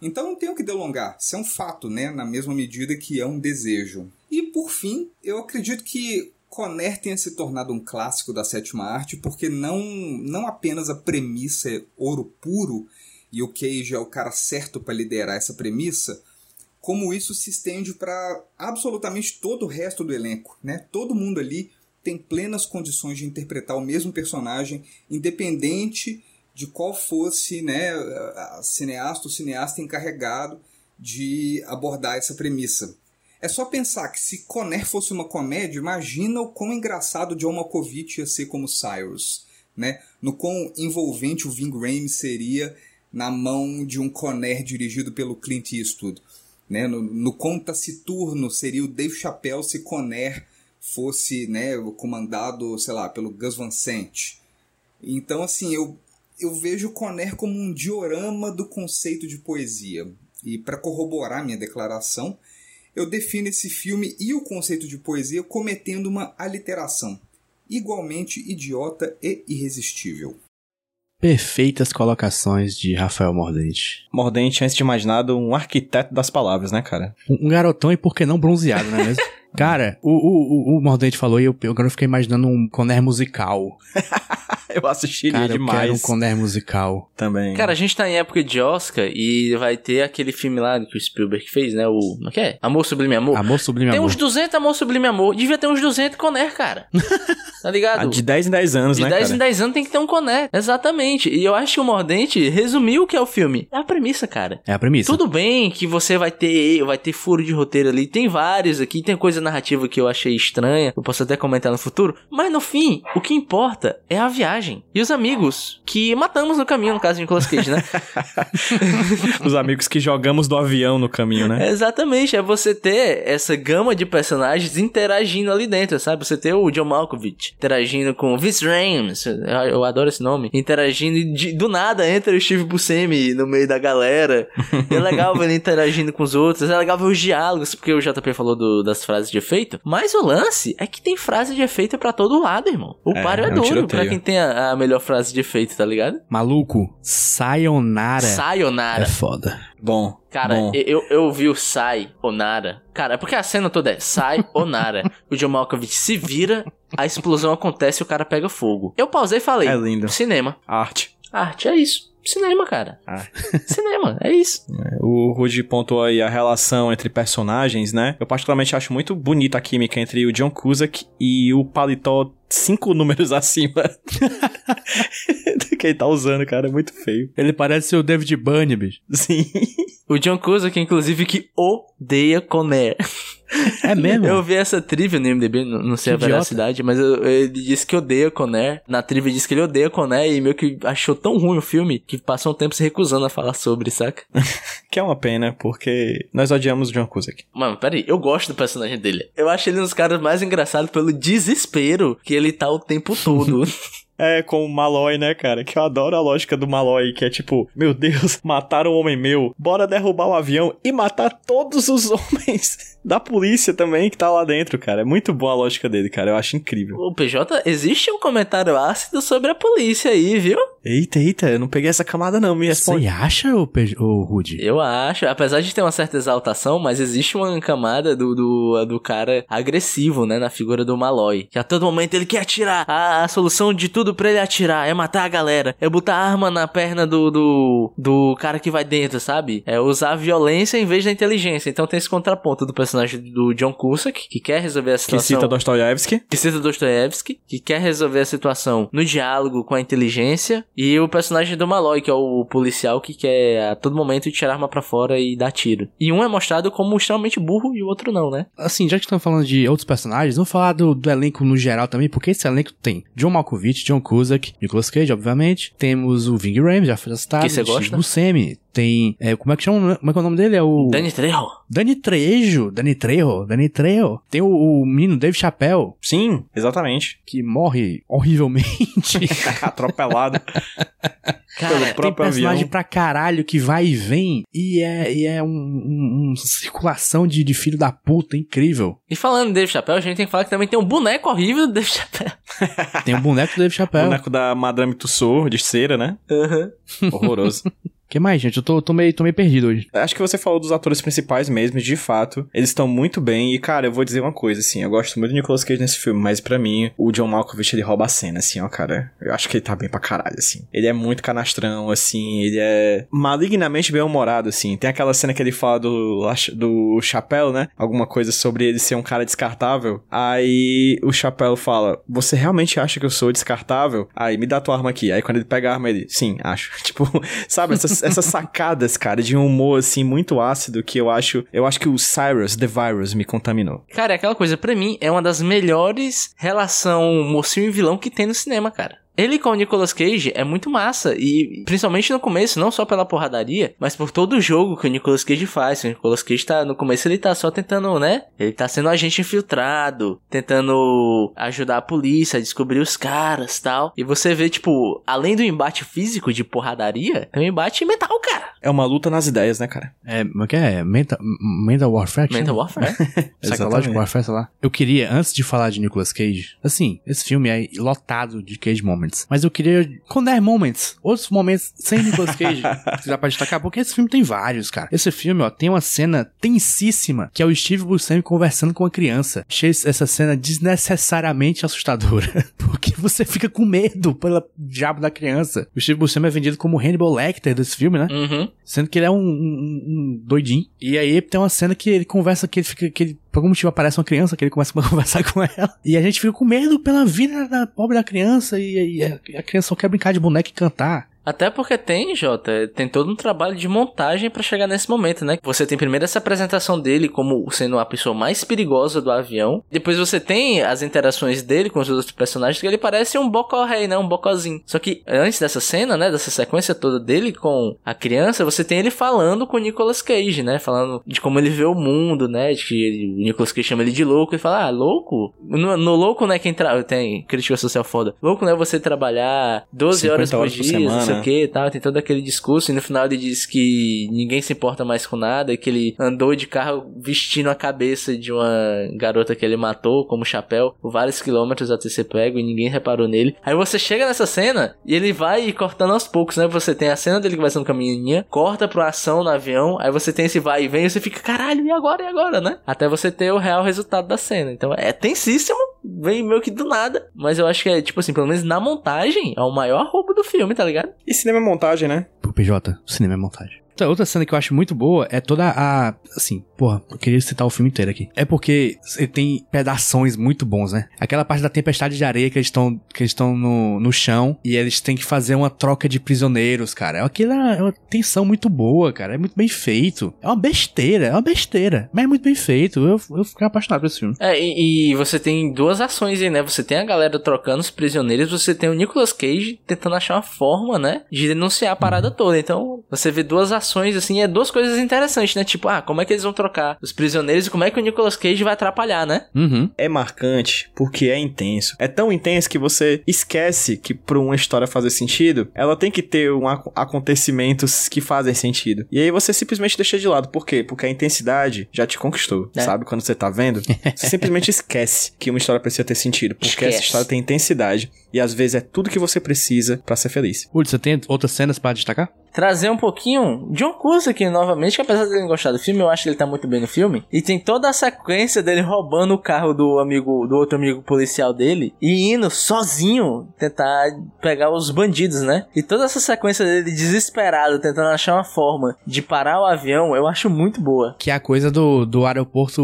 Então não tenho que delongar, isso é um fato, né? Na mesma medida que é um desejo. E por fim, eu acredito que Conner tenha se tornado um clássico da sétima arte porque não, não apenas a premissa é ouro puro e o Cage é o cara certo para liderar essa premissa, como isso se estende para absolutamente todo o resto do elenco, né? Todo mundo ali tem plenas condições de interpretar o mesmo personagem, independente de qual fosse né, a cineasta ou cineasta encarregado de abordar essa premissa. É só pensar que se Conner fosse uma comédia, imagina o quão engraçado John Malkovich ia ser como Cyrus, né? No quão envolvente o Ving Rhames seria na mão de um Conner dirigido pelo Clint Eastwood, né? No, no quão taciturno seria o Dave Chappelle se Conner fosse, né, comandado, sei lá, pelo Gus Van Sant. Então, assim, eu eu vejo Conner como um diorama do conceito de poesia. E para corroborar minha declaração, eu defino esse filme e o conceito de poesia cometendo uma aliteração, igualmente idiota e irresistível. Perfeitas colocações de Rafael Mordente. Mordente, antes de imaginado, um arquiteto das palavras, né, cara? Um, garotão e por que não bronzeado, não é mesmo? Cara, o, o, o, o Mordente falou e eu, eu agora fiquei imaginando um Conner musical. eu assistiria Cara, eu demais. quero um Conner musical. Também. Cara, a gente tá em época de Oscar e vai ter aquele filme lá que o Spielberg fez, né? O. Como é que é? Amor Sublime Amor. Amor Sublime Tem Amor. uns 200 Amor Sublime Amor. Devia ter uns 200 Conner, cara. Tá ligado? Ah, de 10 em 10 anos, De né, 10 cara? em 10 anos tem que ter um Conner. Exatamente. E eu acho que o Mordente resumiu o que é o filme. É a premissa, cara. É a premissa. Tudo bem que você vai ter, vai ter furo de roteiro ali. Tem vários aqui, tem coisa narrativa que eu achei estranha. Eu posso até comentar no futuro. Mas no fim, o que importa é a viagem. E os amigos que matamos no caminho, no caso de Nicolas Cage, né? Os amigos que jogamos do avião no caminho, né? Exatamente, é você ter essa gama de personagens interagindo ali dentro, sabe? Você ter o John Malkovich interagindo com o Vince Rhames, eu, adoro esse nome, interagindo e de- do nada entra o Steve Buscemi no meio da galera. E é legal ver ele interagindo com os outros, é legal ver os diálogos, porque o JP falou do- das frases de efeito, mas o lance é que tem frase de efeito pra todo lado, irmão. O É, páreo é, é um pra quem tem a, a melhor frase de efeito, tá ligado? Maluco, Sayonara Sayonara. é foda. Bom. Cara, bom. eu, eu vi o Sai Onara. Cara, é porque a cena toda é Sai Onara. o John Malkovich se vira, a explosão acontece e o cara pega fogo. Eu pausei e falei: É lindo. Cinema. Arte. Arte, é isso. Cinema, cara. Ah. Cinema, é isso. O Rudy pontuou aí a relação entre personagens, né? Eu particularmente acho muito bonita a química entre o John Cusack e o paletó cinco números acima do que ele tá usando, cara. É muito feio. Ele parece ser o David Bunny, bicho. Sim. O John Cusack, inclusive, que odeia Conner. É mesmo? Eu vi essa trivia no MDB, não, não sei Que a veracidade, mas eu- ele disse que odeia Conner. Na trivia disse que ele odeia Conner e meio que achou tão ruim o filme que passou um tempo se recusando a falar sobre, saca? Que é uma pena, porque nós odiamos o John Cusack. Mano, peraí, eu gosto do personagem dele. Eu acho ele um dos caras mais engraçados pelo desespero que ele tá o tempo todo. É, com o Malloy, né, cara? Que eu adoro a lógica do Malloy, que é tipo, meu Deus, mataram um homem meu, bora derrubar o avião e matar todos os homens da polícia também que tá lá dentro, cara. É muito boa a lógica dele, cara. Eu acho incrível. o PJ, existe um comentário ácido sobre a polícia aí, viu? Eita, eita, eu não peguei essa camada não, me responde. Você acha, o, Pe- o Rudy? Eu acho, apesar de ter uma certa exaltação, mas existe uma camada do, do, do cara agressivo, né, na figura do Malloy. Que a todo momento ele quer atirar. A, a solução de tudo pra ele atirar é matar a galera. É botar arma na perna do, do, do cara que vai dentro, sabe? É usar a violência em vez da inteligência. Então tem esse contraponto do personagem do John Cusack, que quer resolver a Que situação cita Dostoiévski. que cita Dostoiévski, que quer resolver a situação no diálogo com a inteligência, e o personagem do Malloy, que é o policial que quer a todo momento tirar a arma pra fora e dar tiro. E um é mostrado como extremamente burro e o outro não, né? Assim, já que estamos falando de outros personagens, vamos falar do, do elenco no geral também, porque esse elenco tem John Malkovich, John Cusack, Nicolas Cage, obviamente. Temos o Ving Rhames, já foi citado. Que você gosta? Buscemi. Tem, é, como é que chama, como é que é o nome dele? É o... Danny Trejo. Dani Trejo, Dani Trejo, Dani Trejo. Tem o, o menino Dave Chappelle, Sim, exatamente. que morre horrivelmente. Atropelado. Cara, Pelo Tem próprio personagem avião. pra caralho que vai e vem e é, e é um, um- uma circulação de, de filho da puta incrível. E falando de Dave Chappelle, a gente tem que falar que também tem um boneco horrível do Dave Chappelle. Tem o boneco do Dave Chappelle. Boneco da Madame Tussauds, de cera, né? Horroroso. que mais, gente? Eu tô, tô, meio, tô meio perdido hoje. Acho que você falou dos atores principais mesmo, de fato. Eles estão muito bem. E, cara, eu vou dizer uma coisa, assim. Eu gosto muito do Nicolas Cage nesse filme, mas pra mim, o John Malkovich, ele rouba a cena, assim, ó, cara. Eu acho que ele tá bem pra caralho, assim. Ele é muito canastrão, assim. Ele é malignamente bem-humorado, assim. Tem aquela cena que ele fala do, do chapéu, né? Alguma coisa sobre ele ser um cara descartável. Aí o chapéu fala: Você realmente acha que eu sou descartável? Aí me dá tua arma aqui. Aí quando ele pega a arma, ele, sim, acho. Tipo, sabe, essas, sacadas, cara, de um humor assim muito ácido que eu acho. Eu acho que o Cyrus, The Virus, me contaminou. Cara, é aquela coisa, pra mim, é uma das melhores relação mocinho e vilão que tem no cinema, cara. Ele com o Nicolas Cage é muito massa, e principalmente no começo, não só pela porradaria, mas por todo o jogo que o Nicolas Cage faz. O Nicolas Cage tá, no começo ele tá só tentando, né? Ele tá sendo um agente infiltrado, tentando ajudar a polícia a descobrir os caras tal. E você vê, tipo, além do embate físico de porradaria, tem um embate mental, cara. É uma luta nas ideias, né, cara? É, como é que é? Mental, mental Warfare? Mental? Warfare. Psychological Exatamente. Warfare, sei lá. Eu queria, antes de falar de Nicolas Cage, assim, esse filme é lotado de Cage Moments. Mas eu queria Condare Moments, outros momentos sem Nicolas Cage, que dá pra destacar, porque esse filme tem vários, cara. Esse filme, ó, tem uma cena tensíssima, que é o Steve Buscemi conversando com uma criança. Achei essa cena desnecessariamente assustadora, porque você fica com medo pelo diabo da criança. O Steve Buscemi é vendido como o Hannibal Lecter desse filme, né? Uhum. Sendo que ele é um, um- um doidinho. E aí tem uma cena que ele conversa, que ele fica. Que ele, por algum motivo aparece uma criança, que ele começa a conversar com ela. E a gente fica com medo pela vida da pobre da criança. E, e a, a criança só quer brincar de boneca e cantar. Até porque tem, Jota, tem todo um trabalho de montagem pra chegar nesse momento, né? Você tem primeiro essa apresentação dele como sendo a pessoa mais perigosa do avião. Depois você tem as interações dele com os outros personagens, que ele parece um bocó rei, né? Um bocózinho. Só que antes dessa cena, né? Dessa sequência toda dele com a criança, você tem ele falando com o Nicolas Cage, né? Falando de como ele vê o mundo, né? De que ele- o Nicolas Cage chama ele de louco e fala, ah, louco? No, no louco, né? Quem tra... tem crítica social foda. Louco não é você trabalhar 12 50 horas por dia, semana. O que e tal, tem todo aquele discurso, e no final ele diz que ninguém se importa mais com nada, e que ele andou de carro vestindo a cabeça de uma garota que ele matou, como chapéu, por vários quilômetros até ser pego, e ninguém reparou nele. Aí você chega nessa cena, e ele vai cortando aos poucos, né? Você tem a cena dele conversando com a menininha, corta pra ação no avião, aí você tem esse vai e vem, e você fica, caralho, e agora, e agora, né? Até você ter o real resultado da cena. Então é tensíssimo, vem meio que do nada, mas eu acho que é, tipo assim, pelo menos na montagem, é o maior roubo do filme, tá ligado? E cinema é montagem, né? Pro PJ, cinema é montagem. Outra- Outra cena que eu acho muito boa é toda a. Assim, porra, eu queria citar o filme inteiro aqui. É porque ele tem pedações muito bons, né? Aquela parte da tempestade de areia que eles estão que eles estão no, no chão e eles têm que fazer uma troca de prisioneiros, cara. Aquilo é uma tensão muito boa, cara. É muito bem feito. É uma besteira, é uma besteira. Mas é muito bem feito. Eu, eu fiquei apaixonado por esse filme. É, e, e você tem duas ações aí, né? Você tem a galera trocando os prisioneiros, você tem o Nicolas Cage tentando achar uma forma, né? De denunciar a parada toda. Então, você vê duas ações, assim, é duas coisas interessantes, né? Tipo, ah, como é que eles vão trocar os prisioneiros e como é que o Nicolas Cage vai atrapalhar, né? Uhum. É marcante porque é intenso. É tão intenso que você esquece que pra uma história fazer sentido, ela tem que ter um ac- acontecimentos que fazem sentido. E aí você simplesmente deixa de lado. Por quê? Porque a intensidade já te conquistou. É. Sabe? Quando você tá vendo, você simplesmente esquece que uma história precisa ter sentido. Porque Esquece. essa história tem intensidade. E às vezes é tudo que você precisa pra ser feliz. Uri, você tem outras cenas pra destacar? trazer um pouquinho John Cusack aqui novamente, que apesar dele gostar do filme, eu acho que ele tá muito bem no filme. E tem toda a sequência dele roubando o carro do amigo, do outro amigo policial dele e indo sozinho tentar pegar os bandidos, né? E toda essa sequência dele desesperado tentando achar uma forma de parar o avião, eu acho muito boa. Que é a coisa do, do aeroporto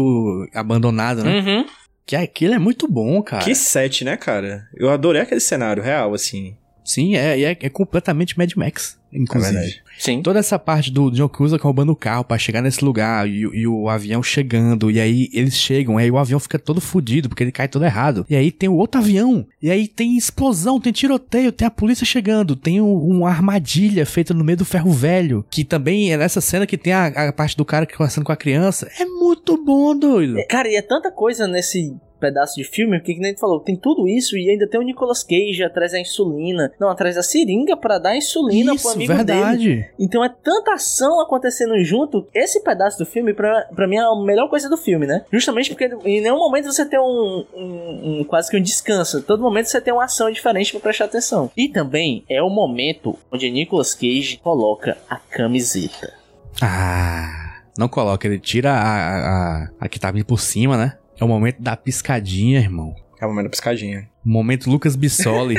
abandonado, né? Uhum. Que aquilo é muito bom, cara. Que set, né, cara? Eu adorei aquele cenário real, assim. Sim, é, é, é completamente Mad Max. Inclusive. verdade. Sim. Toda essa parte do John Cruiser roubando o carro pra chegar nesse lugar e, e o avião chegando, e aí eles chegam, aí o avião fica todo fudido porque ele cai todo errado. E aí tem o outro avião, e aí tem explosão, tem tiroteio, tem a polícia chegando, tem um- uma armadilha feita no meio do ferro velho, que também é nessa cena que tem a, a parte do cara conversando com a criança. É muito bom, doido. Cara, e é tanta coisa nesse pedaço de filme, porque que nem tu falou, tem tudo isso e ainda tem o Nicolas Cage atrás da insulina, não, atrás da seringa pra dar insulina pro Isso, amigo dele. verdade. Então é tanta ação acontecendo junto. Esse pedaço do filme, pra, pra mim, é a melhor coisa do filme, né? Justamente porque em nenhum momento você tem um, um- um- quase que um descanso. Todo momento você tem uma ação diferente pra prestar atenção. E também é o momento onde Nicolas Cage coloca a camiseta. Ah, não coloca, ele tira a, a, a, a que tá vindo por cima, né? É o momento da piscadinha, irmão. É o momento da piscadinha. Momento Lucas Bissoli.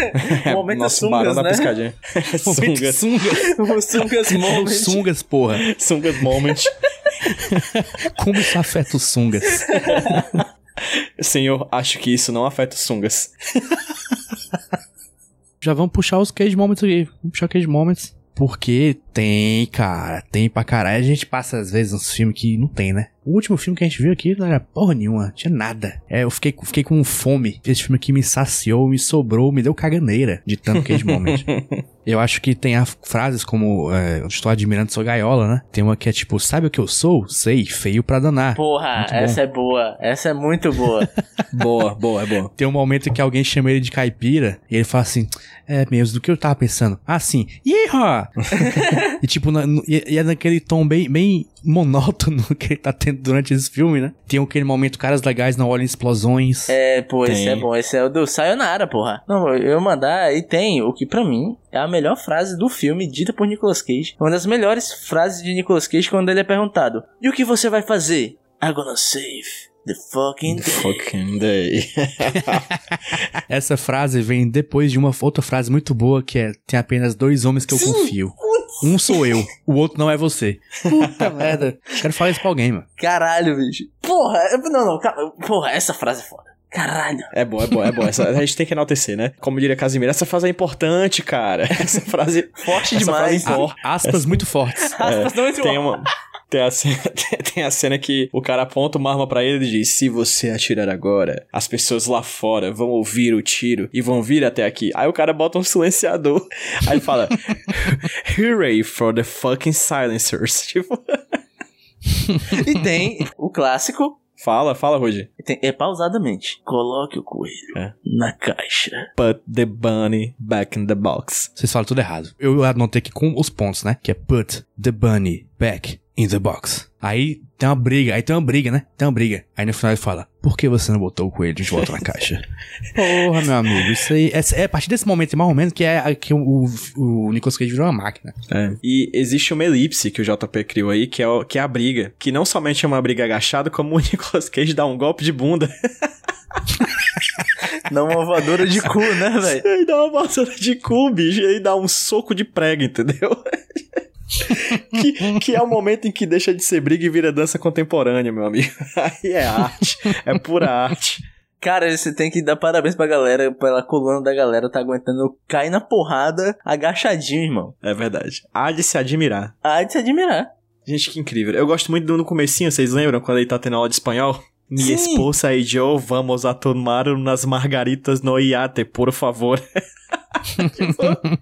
O momento Nosso sungas, barão da né? piscadinha. Momento sungas. sungas. Sungas Moment. sungas, porra. Sungas moment. Como isso afeta os sungas? Senhor, acho que isso não afeta os sungas. Já vamos puxar os cage moments aqui. Vamos puxar cage moments. Porque tem, cara, tem pra caralho. A gente passa às vezes uns filmes que não tem, né? O último filme que a gente viu aqui não era porra nenhuma, tinha nada. É, eu fiquei, fiquei com fome. Esse filme aqui me saciou, me sobrou, me deu caganeira de tanto cage moment. Eu acho que tem frases como é, eu estou admirando sua gaiola, né? Tem uma que é tipo, sabe o que eu sou? Sei, feio pra danar. Porra, essa é boa. Essa é muito boa. boa, boa, é boa. Tem um momento que alguém chama ele de caipira e ele fala assim: É mesmo, do que eu tava pensando? Ah, sim, Yeehaw! e tipo, na- no- e, e é naquele tom bem, bem monótono que ele tá tendo durante esse filme, né? Tem aquele momento, caras legais não olham explosões. É, pô, esse Tem. é bom. Esse é o do Sayonara, porra. Não, eu mandar e tem o que pra mim é a melhor frase do filme dita por Nicolas Cage. Uma das melhores frases de Nicolas Cage quando ele é perguntado: E o que você vai fazer? I'm gonna save the fucking day. Fucking day. Essa frase vem depois de uma outra frase muito boa que é: Tem apenas dois homens que eu confio. Um sou eu, o outro não é você. Puta merda. Quero falar isso pra alguém, mano. Caralho, bicho. Porra, é- não, não, calma. porra, essa frase é foda. Caralho. É boa, é boa, é boa. Essa, a gente tem que enaltecer, né? Como diria Casimiro, essa frase é importante, cara. Essa frase. Forte essa demais. Frase importa. A- aspas muito fortes. Aspas não muito Tem bom. uma. Tem a, cena, tem a cena que o cara aponta uma arma pra ele e diz: Se você atirar agora, as pessoas lá fora vão ouvir o tiro e vão vir até aqui. Aí o cara bota um silenciador. Aí ele fala: Hooray for the fucking silencers. Tipo, E tem o clássico. fala, fala, Rudy. Tem, é pausadamente. Coloque o coelho É. na caixa. Put the bunny back in the box. Vocês falam tudo errado. Eu anotei aqui com os pontos, né? Que é put the bunny back in the box. Aí tem uma briga, aí tem uma briga, né? Tem uma briga. Aí no final ele fala, por que você não botou o coelho de volta na caixa? Porra, meu amigo, isso aí... É, é a partir desse momento, mais ou menos, que é que o, o, o Nicolas Cage virou uma máquina. É. E existe uma elipse que o JP criou aí, que é, o- que é a briga. Que não somente é uma briga agachada, como o Nicolas Cage dá um golpe de bunda. Não uma voadora de cu, né, velho? E aí dá uma vassoura de cu, bicho, e aí dá um soco de prego, entendeu? que, que é o momento em que deixa de ser briga e vira dança contemporânea, meu amigo. Aí é arte, é pura arte. Cara, você tem que dar parabéns pra galera, pela coluna da galera, tá aguentando cair na porrada agachadinho, irmão. É verdade. Há de se admirar. Há de se admirar. Gente, que incrível. Eu gosto muito do no comecinho, vocês lembram? Quando ele tá tendo aula de espanhol? Sim. esposa e eu vamos a tomar unas margaritas no iate, por favor.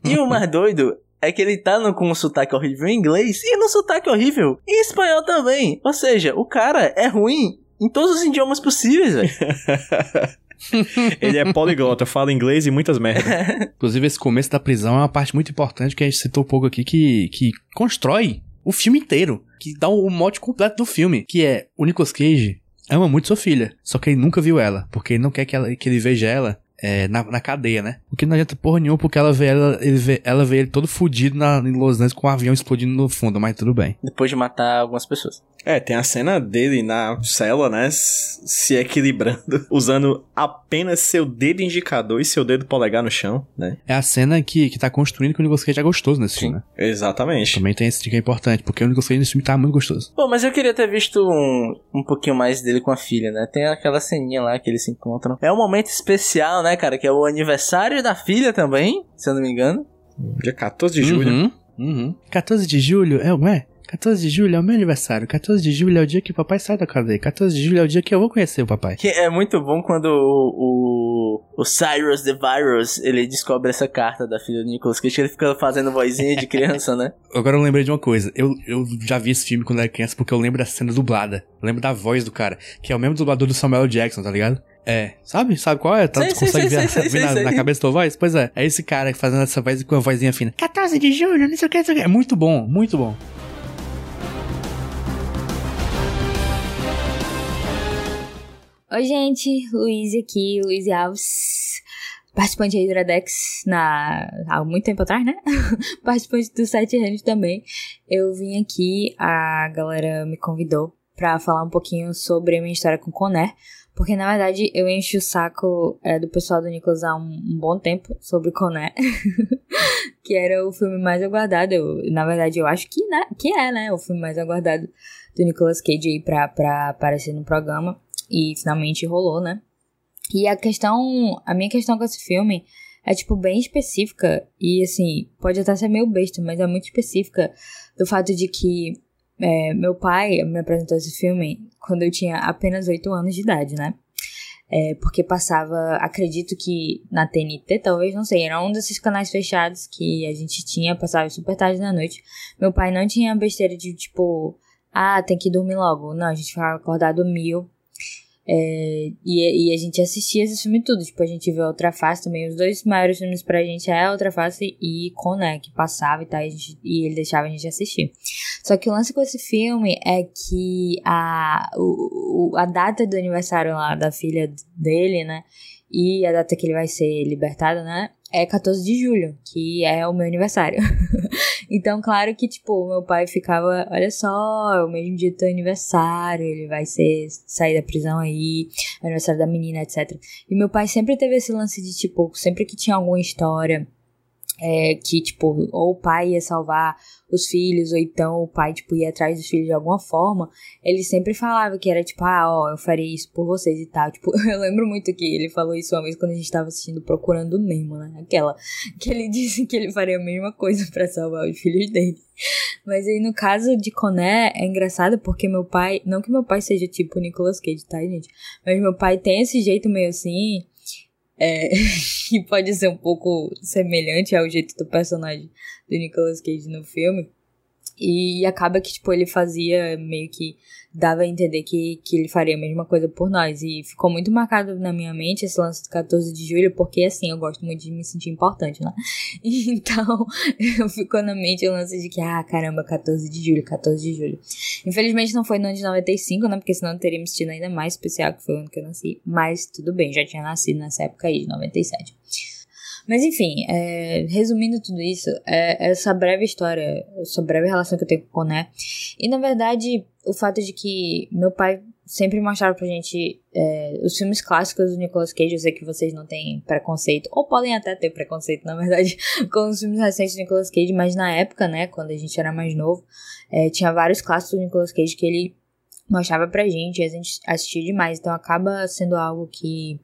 E o mais doido é que ele tá no, com um sotaque horrível em inglês e no sotaque horrível em espanhol também. Ou seja, o cara é ruim em todos os idiomas possíveis, velho. ele é poliglota, fala inglês e muitas merdas. Inclusive, esse começo da prisão é uma parte muito importante que a gente citou um pouco aqui, que, que constrói o filme inteiro. Que dá o mote completo do filme. Que é, o Nicolas Cage ama muito sua filha, só que ele nunca viu ela, porque ele não quer que, ela, que ele veja ela é, na, na cadeia, né? Porque não adianta porra nenhuma, porque ela vê, ela, ele vê, ela vê ele todo fudido na, em Los Angeles com um avião explodindo no fundo, mas tudo bem. Depois de matar algumas pessoas. É, tem a cena dele na cela, né? Se equilibrando, usando apenas seu dedo indicador e seu dedo polegar no chão, né? É a cena que, que tá construindo que o Nicolas Cage é gostoso nesse filme, né? Exatamente. Também tem esse dica importante, porque o Nicolas Cage nesse filme tá muito gostoso. Pô, mas eu queria ter visto um, um pouquinho mais dele com a filha, né? Tem aquela ceninha lá que eles se encontram. É um momento especial, né, cara? Que é o aniversário da filha também, se eu não me engano. Dia 14 de julho. Uhum. Uhum. 14 de julho é, não é? 14 de julho é o meu aniversário. 14 de julho é o dia que o papai sai da cadeia. 14 de julho é o dia que eu vou conhecer o papai. Que é muito bom quando o, o, o Cyrus the Virus, ele descobre essa carta da filha do Nicolas Cage, que ele fica fazendo vozinha de criança, né? Agora eu lembrei de uma coisa. Eu, eu já vi esse filme quando era criança porque eu lembro da cena dublada. Eu lembro da voz do cara, que é o mesmo dublador do Samuel Jackson, tá ligado? É, sabe? Sabe qual é? Tá, Sei, consegue sei, ver, sei, ver na, na cabeça da tua voz? Pois é, é esse cara fazendo essa voz com a vozinha fina. 14 de julho, não sei o que, não sei o que. É muito bom, muito bom. Oi, gente, Luiz aqui, Luiz Alves, participante aí do Iradex na, há muito tempo atrás, né? participante do Sete Reinos também. Eu vim aqui, a galera me convidou pra falar um pouquinho sobre a minha história com Conner, porque na verdade eu encho o saco é, do pessoal do Nicolas há um, um bom tempo sobre Conner, que era o filme mais aguardado. Eu, na verdade, eu acho que, né, que é, né, o filme mais aguardado do Nicolas Cage aí pra, pra aparecer no programa. E finalmente rolou, né? E a questão, a minha questão com esse filme é, tipo, bem específica. E, assim, pode até ser meio besta, mas é muito específica do fato de que é, meu pai me apresentou esse filme quando eu tinha apenas 8 anos de idade, né? É, porque passava, acredito que na TNT, talvez, não sei, era um desses canais fechados que a gente tinha, passava super tarde da noite. Meu pai não tinha besteira de, tipo, ah, tem que dormir logo. Não, a gente ficava acordado mil. É, e, e a gente assistia esse filme tudo. Tipo, a gente viu a Outra Face também. Os dois maiores filmes pra gente é a Outra Face e Conan, que passava e tal. E, gente- e ele deixava a gente assistir. Só que o lance com esse filme é que a, o- a data do aniversário lá da filha dele, né? E a data que ele vai ser libertado, né? É 14 de julho, que é o meu aniversário. então, claro que, tipo, meu pai ficava, olha só, é o mesmo dia do teu aniversário, ele vai ser sair da prisão aí, aniversário da menina, etc. E meu pai sempre teve esse lance de, tipo, sempre que tinha alguma história é, que, tipo, ou o pai ia salvar os filhos, ou então o pai, tipo, ia atrás dos filhos de alguma forma, ele sempre falava que era, tipo, ah, ó, eu faria isso por vocês e tal. Tipo, eu lembro muito que ele falou isso uma vez quando a gente tava assistindo Procurando Nemo, né? Aquela que ele disse que ele faria a mesma coisa pra salvar os filhos dele. Mas aí, no caso de Coné, é engraçado porque meu pai, não que meu pai seja tipo o Nicolas Cage, tá, gente? Mas meu pai tem esse jeito meio assim, é, que pode ser um pouco semelhante ao jeito do personagem do Nicolas Cage no filme. E acaba que, tipo, ele fazia meio que dava a entender que, que ele faria a mesma coisa por nós. E ficou muito marcado na minha mente esse lance do 14 de julho, porque assim, eu gosto muito de me sentir importante, né? Então, eu ficou na mente o lance de que, ah, caramba, 14 de julho, 14 de julho. Infelizmente não foi no ano de 95, né? Porque senão teríamos tido ainda mais especial, que foi o ano que eu nasci. Mas tudo bem, já tinha nascido nessa época aí, de 97. Mas enfim, é, resumindo tudo isso, é, essa breve história, essa breve relação que eu tenho com o Coné. E na verdade, o fato de que meu pai sempre mostrava pra gente é, os filmes clássicos do Nicolas Cage. Eu sei que vocês não têm preconceito, ou podem até ter preconceito, na verdade, com os filmes recentes do Nicolas Cage, mas na época, né, quando a gente era mais novo, é, tinha vários clássicos do Nicolas Cage que ele mostrava pra gente e a gente assistia demais. Então acaba sendo algo que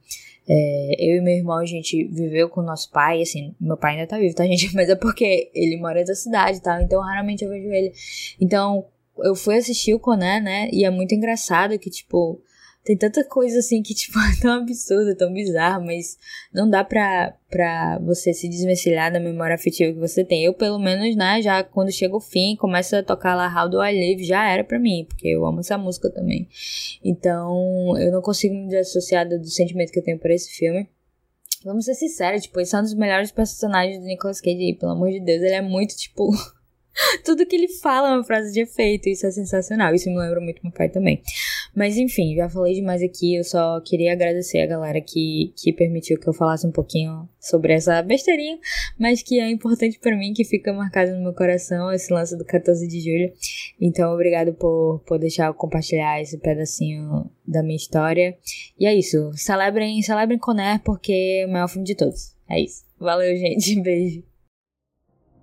é, eu e meu irmão, a gente viveu com nosso pai, assim, meu pai ainda tá vivo, tá, gente? Mas é porque ele mora da cidade e tal, então raramente eu vejo ele. Então, eu fui assistir o Conan, né? E é muito engraçado que, tipo, tem tanta coisa assim que, tipo, é tão absurda, tão bizarra, mas não dá pra, pra você se desvencilhar da memória afetiva que você tem. Eu, pelo menos, né, já quando chega o fim, começa a tocar lá How Do I Live, já era pra mim, porque eu amo essa música também. Então, eu não consigo me desassociar do, do sentimento que eu tenho por esse filme. Vamos ser sinceros, tipo, esse é um dos melhores personagens do Nicolas Cage aí, pelo amor de Deus, ele é muito, tipo... Tudo que ele fala é uma frase de efeito, isso é sensacional. Isso me lembra muito meu pai também. Mas enfim, já falei demais aqui. Eu só queria agradecer a galera que, que permitiu que eu falasse um pouquinho sobre essa besteirinha, mas que é importante para mim, que fica marcado no meu coração esse lance do 14 de julho. Então, obrigado por, por deixar eu compartilhar esse pedacinho da minha história. E é isso. Celebrem, celebrem Conner, porque é o maior filme de todos. É isso. Valeu, gente. Beijo.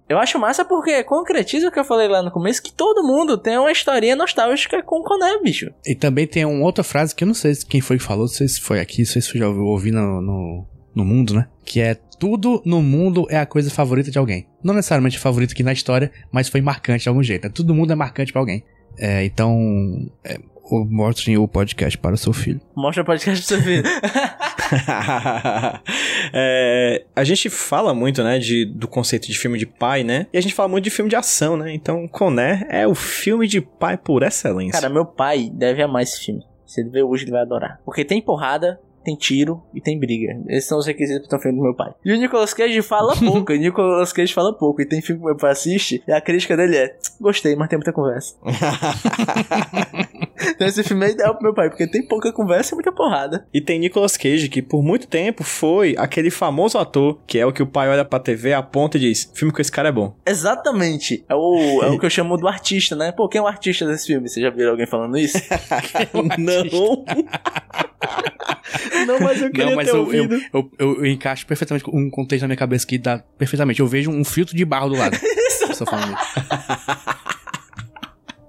Eu acho massa porque concretiza o que eu falei lá no começo, que todo mundo tem uma historinha nostálgica com o Coné, bicho. E também tem uma outra frase que eu não sei quem foi que falou, não sei se foi aqui, não sei se já ouvi no, no, no mundo, né? Que é tudo no mundo é a coisa favorita de alguém. Não necessariamente favorito aqui na história, mas foi marcante de algum jeito. Né? Todo mundo é marcante pra alguém. É, então, é, o- mostrem o podcast para o seu filho. Mostra o podcast pro seu filho. É, a gente fala muito, né, de, do conceito de filme de pai, né? E a gente fala muito de filme de ação, né? Então, Conner é o filme de pai por excelência. Cara, meu pai deve amar esse filme. Se ele ver hoje, ele vai adorar. Porque tem porrada, tem tiro e tem briga. Esses são os requisitos para um filme do meu pai. E o Nicolas Cage fala pouco. o Nicolas Cage fala pouco. E tem filme que meu pai assiste e a crítica dele é: gostei, mas tem muita conversa. então esse filme é ideal pro meu pai, porque tem pouca conversa e muita porrada. E tem Nicolas Cage, que por muito tempo foi aquele famoso ator, que é o que o pai olha pra TV, aponta e diz: filme com esse cara é bom. Exatamente. É o, é o que eu chamo do artista, né? Pô, quem é o artista desse filme? Você já viu alguém falando isso? Não. Não, mas eu queria Não, mas ter eu, ouvido. eu, eu, eu- eu encaixo perfeitamente um contexto na minha cabeça que dá perfeitamente. Eu vejo um filtro de barro do lado. Estou falando isso.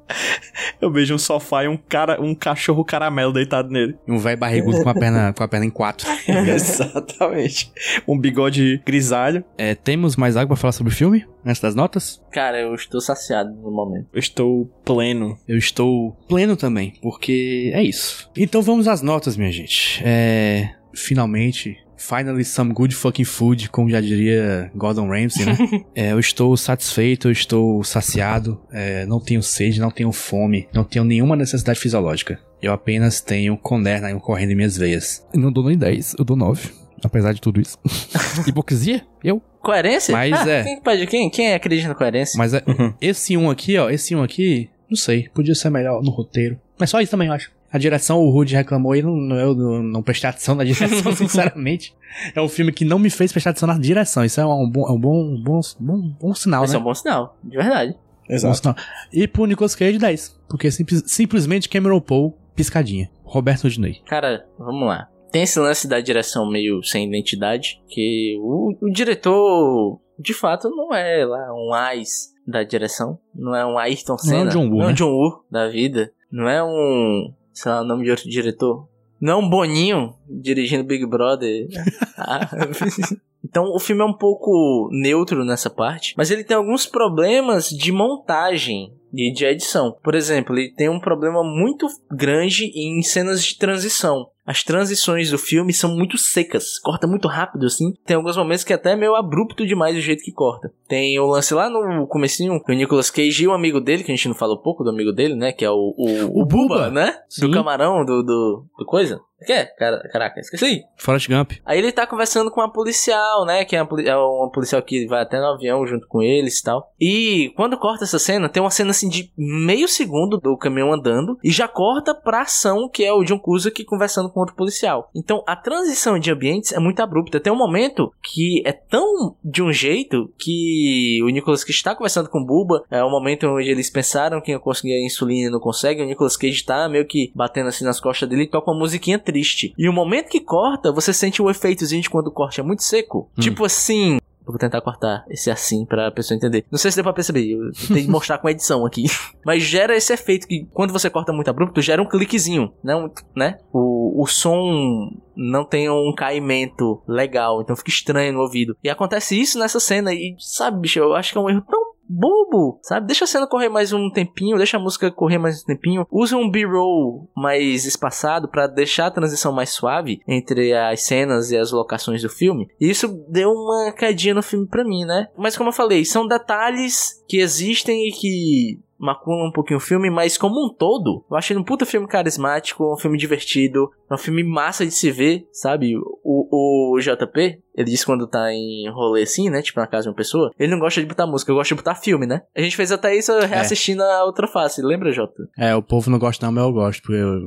Eu vejo um sofá e um cara, um cachorro caramelo deitado nele. E um velho barrigudo com a perna, com a perna em quatro. Exatamente. Um bigode grisalho. É, temos mais algo pra falar sobre o filme? Antes das notas? Cara, eu estou saciado no momento. Eu estou pleno. Eu estou pleno também, porque é isso. Então vamos às notas, minha gente. É. Finalmente. Finally some good fucking food, como já diria Gordon Ramsay, né? É, eu estou satisfeito, eu estou saciado, é, não tenho sede, não tenho fome, não tenho nenhuma necessidade fisiológica. Eu apenas tenho conderna correndo em minhas veias. Eu não dou nem 10, eu dou 9. Apesar de tudo isso. Hipocrisia? Eu? Coerência? Mas Ah, é. Quem, pode, quem, quem acredita na coerência? Mas é, esse um aqui, ó, esse um aqui, não sei, podia ser melhor no roteiro. Mas só isso também, eu acho. A direção, o Rude reclamou e não, eu não, não prestei atenção na direção, sinceramente. É um filme que não me fez prestar atenção na direção. Isso é um bom, é um bom, bom, bom, bom sinal, Esse né? é um bom sinal, de verdade. Sinal. E pro Nicolas Cage, 10. Porque simples- simplesmente Cameron Poe, piscadinha. Roberto Diney. Cara, vamos lá. Tem esse lance da direção meio sem identidade, que o, o diretor, de fato, não é lá um AIS da direção. Não é um Ayrton Não é Senna. um John Woo, não é um né? John Woo da vida. Não é um, sei lá, o nome de outro diretor. Não Boninho dirigindo Big Brother. Ah, Então o filme é um pouco neutro nessa parte, mas ele tem alguns problemas de montagem e de edição. Por exemplo, ele tem um problema muito grande em cenas de transição. As transições do filme são muito secas, corta muito rápido assim. Tem alguns momentos que é até meio abrupto demais o jeito que corta. Tem o lance lá no comecinho, o Nicolas Cage e o amigo dele, que a gente não falou pouco do amigo dele, né, que é o o, O Bubba. né? Do Sim. camarão do do, do coisa. Que é? Cara, caraca, esqueci. Forrest Gump. Aí ele tá conversando com uma policial, né? Que é uma, é uma policial que vai até no avião junto com eles e tal. E quando corta essa cena, tem uma cena assim de meio segundo do caminhão andando e já corta pra ação que é o John Cusack conversando com outro policial. Então a transição de ambientes é muito abrupta. Tem um momento que é tão de um jeito que o Nicolas Cage está conversando com o Buba. É um momento onde eles pensaram que ia conseguir a insulina e não consegue. O Nicolas Cage tá meio que batendo assim nas costas dele e toca uma musiquinha triste. E o momento que corta, você sente o efeitozinho de quando o corte é muito seco. Hum. Tipo assim. Eu vou tentar cortar esse assim pra pessoa entender. Não sei se deu pra perceber, eu que mostrar com a edição aqui. Mas gera esse efeito que quando você corta muito abrupto, gera um cliquezinho, não, né? O, o som não tem um caimento legal, então fica estranho no ouvido. E acontece isso nessa cena e, sabe, bicho, eu acho que é um erro tão bobo, sabe? Deixa a cena correr mais um tempinho, deixa a música correr mais um tempinho. Usa um B-roll mais espaçado pra deixar a transição mais suave entre as cenas e as locações do filme. E isso deu uma cadinha no filme pra mim, né? Mas como eu falei, são detalhes que existem e que maculam um pouquinho o filme, mas como um todo, eu achei um puta filme carismático, um filme divertido, um filme massa de se ver, sabe? O, o JP, ele disse quando tá em rolê assim, né? Tipo na casa de uma pessoa, ele não gosta de botar música, eu gosto de botar filme, né? A gente fez até isso reassistindo a outra face, lembra, Jota? É, o povo não gosta não, mas eu gosto, porque eu-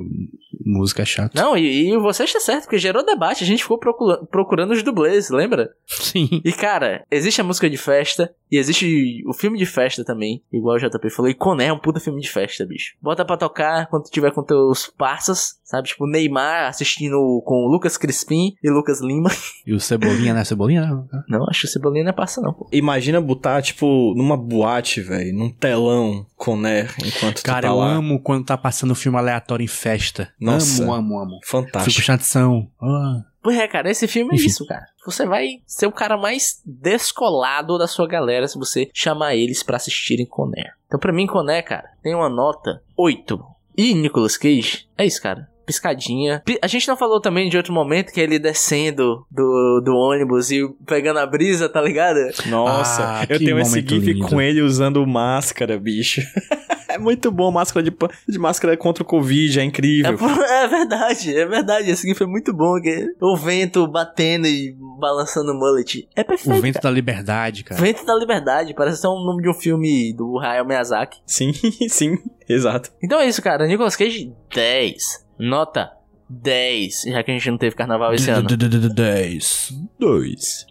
música é chato. Não, e, e você está certo, porque gerou debate, a gente ficou procura- procurando os dublês, lembra? Sim. E cara, existe a música de festa e existe o filme de festa também, igual o JP falou. E Coné é um puta filme de festa, bicho. Bota pra tocar quando tiver com teus parças, sabe? Tipo, Neymar assistindo com Lucas Crispim e Lucas Lima. E o Cebolinha, né? Cebolinha, não. Não, acho que o Cebolinha não é passa não, pô. Imagina botar, tipo, numa boate, velho, num telão com Ner enquanto Cara, tu tá eu lá. amo quando tá passando filme aleatório em festa. Nossa. Amo, amo, amo. Fico Fantástico. prestando atenção. Ah. Pois é, cara, esse filme é Enfim. isso, cara. Você vai ser o cara mais descolado da sua galera se você chamar eles pra assistirem Coné. Então, pra mim, Coné, cara, tem uma nota 8. E Nicolas Cage, é isso, cara. Piscadinha. Pi- A gente não falou também de outro momento que é ele descendo do, do ônibus e pegando a brisa, tá ligado? Nossa, Ah, eu tenho esse gif lindo. com ele usando máscara, bicho. é muito bom, máscara de, de máscara contra o Covid, é É, incrível. por- é verdade, é verdade. Esse gif é muito bom. Que o vento batendo e balançando o mullet. É perfeito. O vento da liberdade, cara. Vento da Liberdade, parece ser um nome de um filme do Hayao Miyazaki. Sim, sim, exato. Então é isso, cara. Nicolas Cage, 10. Nota 10. Já que a gente não teve carnaval esse ano. 10. Dois.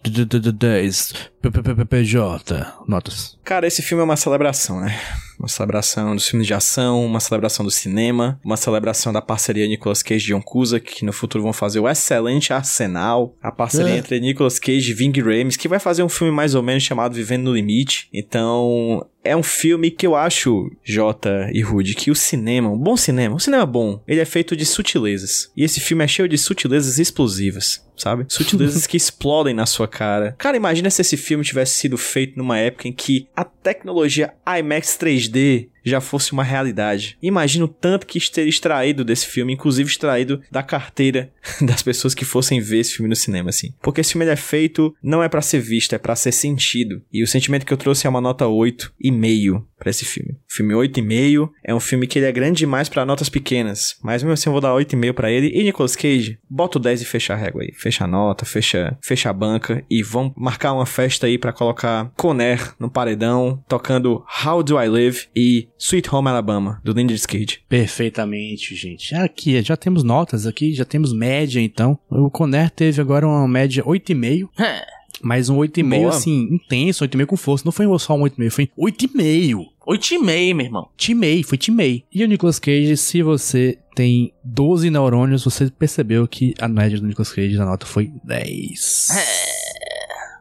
10. PPPJ. Notas. Cara, esse filme é uma celebração, né? Uma celebração dos filmes de ação, uma celebração do cinema, uma celebração da parceria Nicolas Cage e John Cusack, que no futuro vão fazer o excelente Arsenal, a parceria É. entre Nicolas Cage e Ving Rhames, que vai fazer um filme mais ou menos chamado Vivendo no Limite. Então, é um filme que eu acho, Jota e Rude, que o cinema, um bom cinema, um cinema bom, ele é feito de sutilezas. E esse filme é cheio de sutilezas explosivas, sabe? Sutilezas que explodem na sua cara. Cara, imagina se esse filme tivesse sido feito numa época em que a tecnologia IMAX 3D já fosse uma realidade. Imagina o tanto que teria extraído desse filme, inclusive extraído da carteira das pessoas que fossem ver esse filme no cinema, assim. Porque esse filme é feito não é pra ser visto, é pra ser sentido. E o sentimento que eu trouxe é uma nota 8,5 pra esse filme. Filme 8,5 é um filme que ele é grande demais pra notas pequenas, mas mesmo assim eu vou dar 8,5 pra ele. E Nicolas Cage, bota o 10 e fecha a régua aí. Fecha a nota, fecha, fecha a banca e vamos marcar uma festa aí pra colocar Conner no paredão, tocando How Do I Live e Sweet Home Alabama, do Nicolas Cage. Perfeitamente, gente. Aqui, já temos notas aqui, já temos média, então. O Conner teve agora uma média 8,5. É. Mas um 8,5 Boa. assim, intenso, 8,5 com força. Não foi só um 8,5, foi 8,5. 8,5, meu irmão. Timei, foi timei. E o Nicolas Cage, se você tem 12 neurônios, você percebeu que a média do Nicolas Cage na nota foi 10.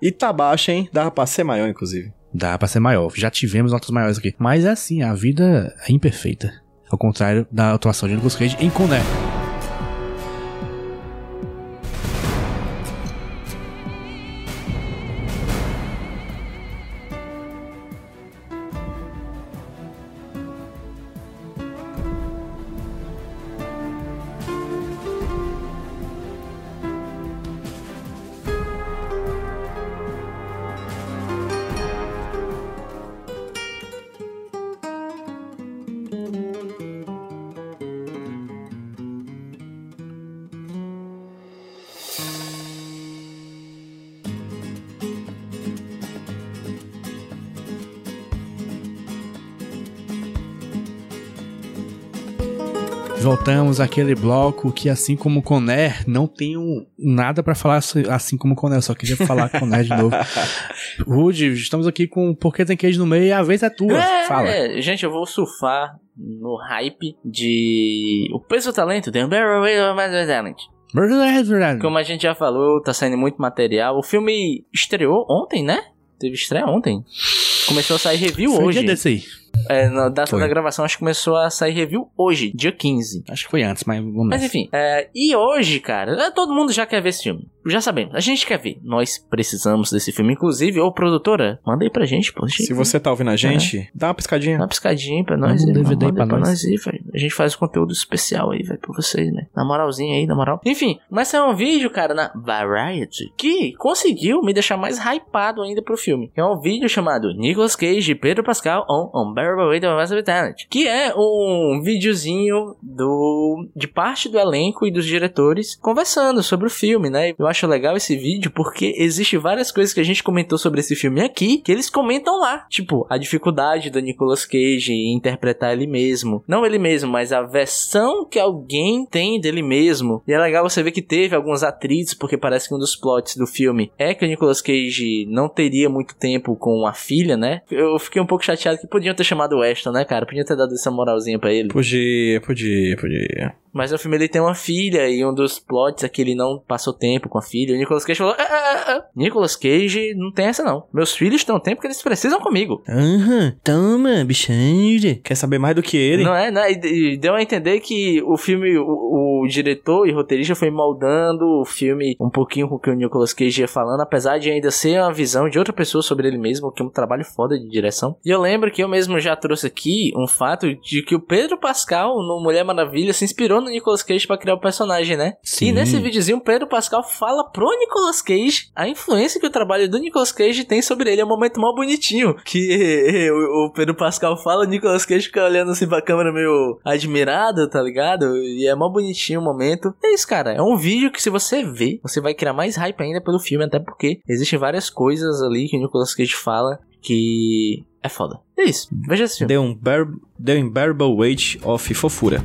E tá baixa, hein? Dava pra ser maior, inclusive. Dá pra ser maior. Já tivemos notas maiores aqui. Mas é assim, a vida é imperfeita. Ao contrário da atuação de Nicolas Cage em Conner. Voltamos àquele bloco que, assim como o Conner, não tenho nada pra falar assim como o Conner, só queria falar com o Conner de novo. Rude, estamos aqui com Porque Tem Queijo no meio e a vez é tua. É, Fala. gente, eu vou surfar no hype de O Peso do Talento, The of Massive Talent. Como a gente já falou, tá saindo muito material. O filme estreou ontem, né? Teve estreia ontem. Começou a sair review Foi hoje. dia desse aí. É, na data Foi. da gravação, acho que começou a sair review hoje, dia 15. Acho que foi antes, mas vamos Mas enfim, é, e hoje, cara, é, todo mundo já quer ver esse filme. Já sabemos, a gente quer ver. Nós precisamos desse filme. Inclusive, ô produtora, manda aí pra gente, pô. Se você tá ouvindo a gente, dá uma piscadinha. Dá uma piscadinha pra nós, Manda um. DVD Manda pra pra nós. nós aí, velho. A gente faz um conteúdo especial aí, velho, pra vocês, né? Na moralzinha aí, na moral. Enfim, mas é um vídeo, cara, na Variety, que conseguiu me deixar mais hypado ainda pro filme. É um vídeo chamado Nicolas Cage e Pedro Pascal on Unbearable Weight of Massive Talent. Que é um videozinho do de parte do elenco e dos diretores conversando sobre o filme, né? Eu acho legal esse vídeo porque existe várias coisas que a gente comentou sobre esse filme aqui que eles comentam lá. Tipo, a dificuldade do Nicolas Cage em interpretar ele mesmo. Não ele mesmo, mas a versão que alguém tem dele mesmo. E é legal você ver que teve alguns atritos, porque parece que um dos plots do filme é que o Nicolas Cage não teria muito tempo com a filha, né? Eu fiquei um pouco chateado que podiam ter chamado o Ashton, né, cara? Podiam ter dado essa moralzinha pra ele. Podia, podia, podia. Mas no filme ele tem uma filha e um dos plots é que ele não passou tempo com a filha. O Nicolas Cage falou: ah, ah, ah, Nicolas Cage não tem essa não. Meus filhos um tempo que eles precisam comigo. Aham, toma, bichanje. Quer saber mais do que ele? Não é, né? E, e deu a entender que o filme, o, o diretor e roteirista foi moldando o filme um pouquinho com o que o Nicolas Cage ia falando, apesar de ainda ser uma visão de outra pessoa sobre ele mesmo, que é um trabalho foda de direção. E eu lembro que eu mesmo já trouxe aqui um fato de que o Pedro Pascal, no Mulher Maravilha, se inspirou no Nicolas Cage pra criar o personagem, né? Sim. E nesse videozinho, Pedro Pascal fala pro Nicolas Cage a influência que o trabalho do Nicolas Cage tem sobre ele. É um momento mó bonitinho. Que o, Pedro Pascal fala, o Nicolas Cage fica olhando assim pra câmera meio admirado, tá ligado? E é mó bonitinho o momento. É isso, cara. É um vídeo que se você ver, você vai criar mais hype ainda pelo filme, até porque existem várias coisas ali que o Nicolas Cage fala que é foda. É isso. Veja esse filme. The Unbear- The Unbearable Weight of Fofura.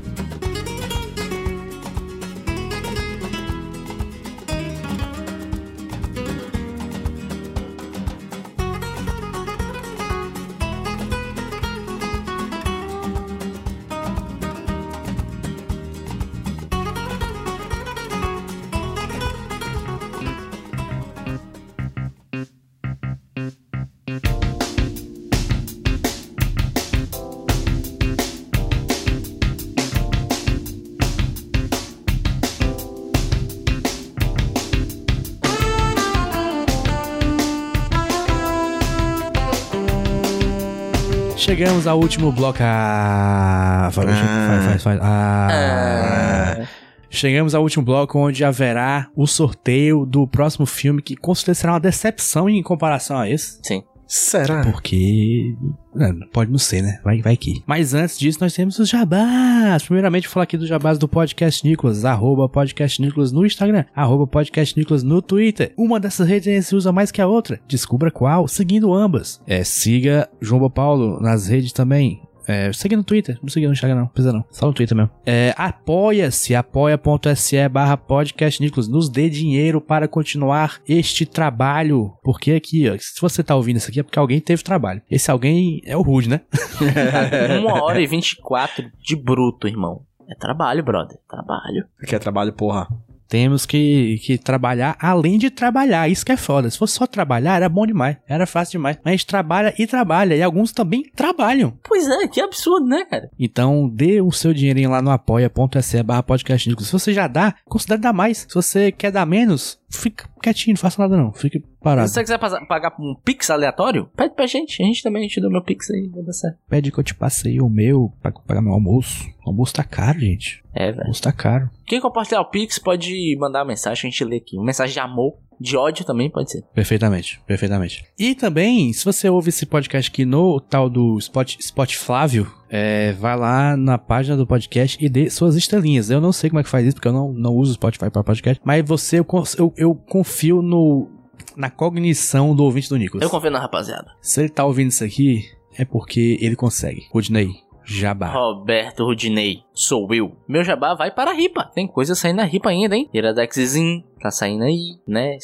Chegamos ao último bloco. Ah, faz, faz, faz, faz. Ah. Chegamos ao último bloco onde haverá o sorteio do próximo filme que com certeza será uma decepção em comparação a esse. Sim. Será? Porque. é, Pode não ser, né? Vai, vai que. Mas antes disso, nós temos os jabás. Primeiramente, vou falar aqui dos jabás do Podcast Nicolas. Arroba Podcast Nicolas no Instagram. Arroba Podcast Nicolas no Twitter. Uma dessas redes se usa mais que a outra. Descubra qual, seguindo ambas. É, siga João Paulo nas redes também. É, segue no Twitter, não siga no Instagram não, precisa não, só no Twitter mesmo. É, apoia-se, apoia.se barra podcast Nicolas, nos dê dinheiro para continuar este trabalho, porque aqui, ó, se você tá ouvindo isso aqui é porque alguém teve trabalho. Esse alguém é o Rude, né? Uma hora e 24 de bruto, irmão. É trabalho, brother. Trabalho. Aqui é trabalho, porra. Temos que, que trabalhar além de trabalhar, isso que é foda. Se fosse só trabalhar, era bom demais, era fácil demais. Mas a gente trabalha e trabalha, e alguns também trabalham. Pois é, que absurdo, né, cara? Então, dê o seu dinheirinho lá no apoia.se barra podcast. Se você já dá, considere dar mais. Se você quer dar menos, fica quietinho, não faça nada não. Fique parado. Se você quiser pagar um Pix aleatório, pede pra gente. A gente também, a gente dá meu Pix aí, vai dar certo. Pede que eu te passe aí o meu pra pagar meu almoço. O almoço tá caro, gente. É, O velho. almoço tá caro. Quem compartilhar o Pix pode mandar uma mensagem, a gente lê aqui. Uma mensagem de amor, de ódio também pode ser. Perfeitamente, perfeitamente. E também, se você ouve esse podcast aqui no tal do Spot, Spot Flávio, é, vai lá na página do podcast e dê suas estrelinhas. Eu não sei como é que faz isso, porque eu não, não uso Spotify para podcast, mas você, eu, eu, eu confio no, na cognição do ouvinte do Nicolas. Eu confio na rapaziada. Se ele tá ouvindo isso aqui, é porque ele consegue. Rudney, jabá. Roberto Rudinei, sou eu. Meu jabá vai para a ripa. Tem coisa saindo na ripa ainda, hein? Iradexzinho tá saindo aí, né?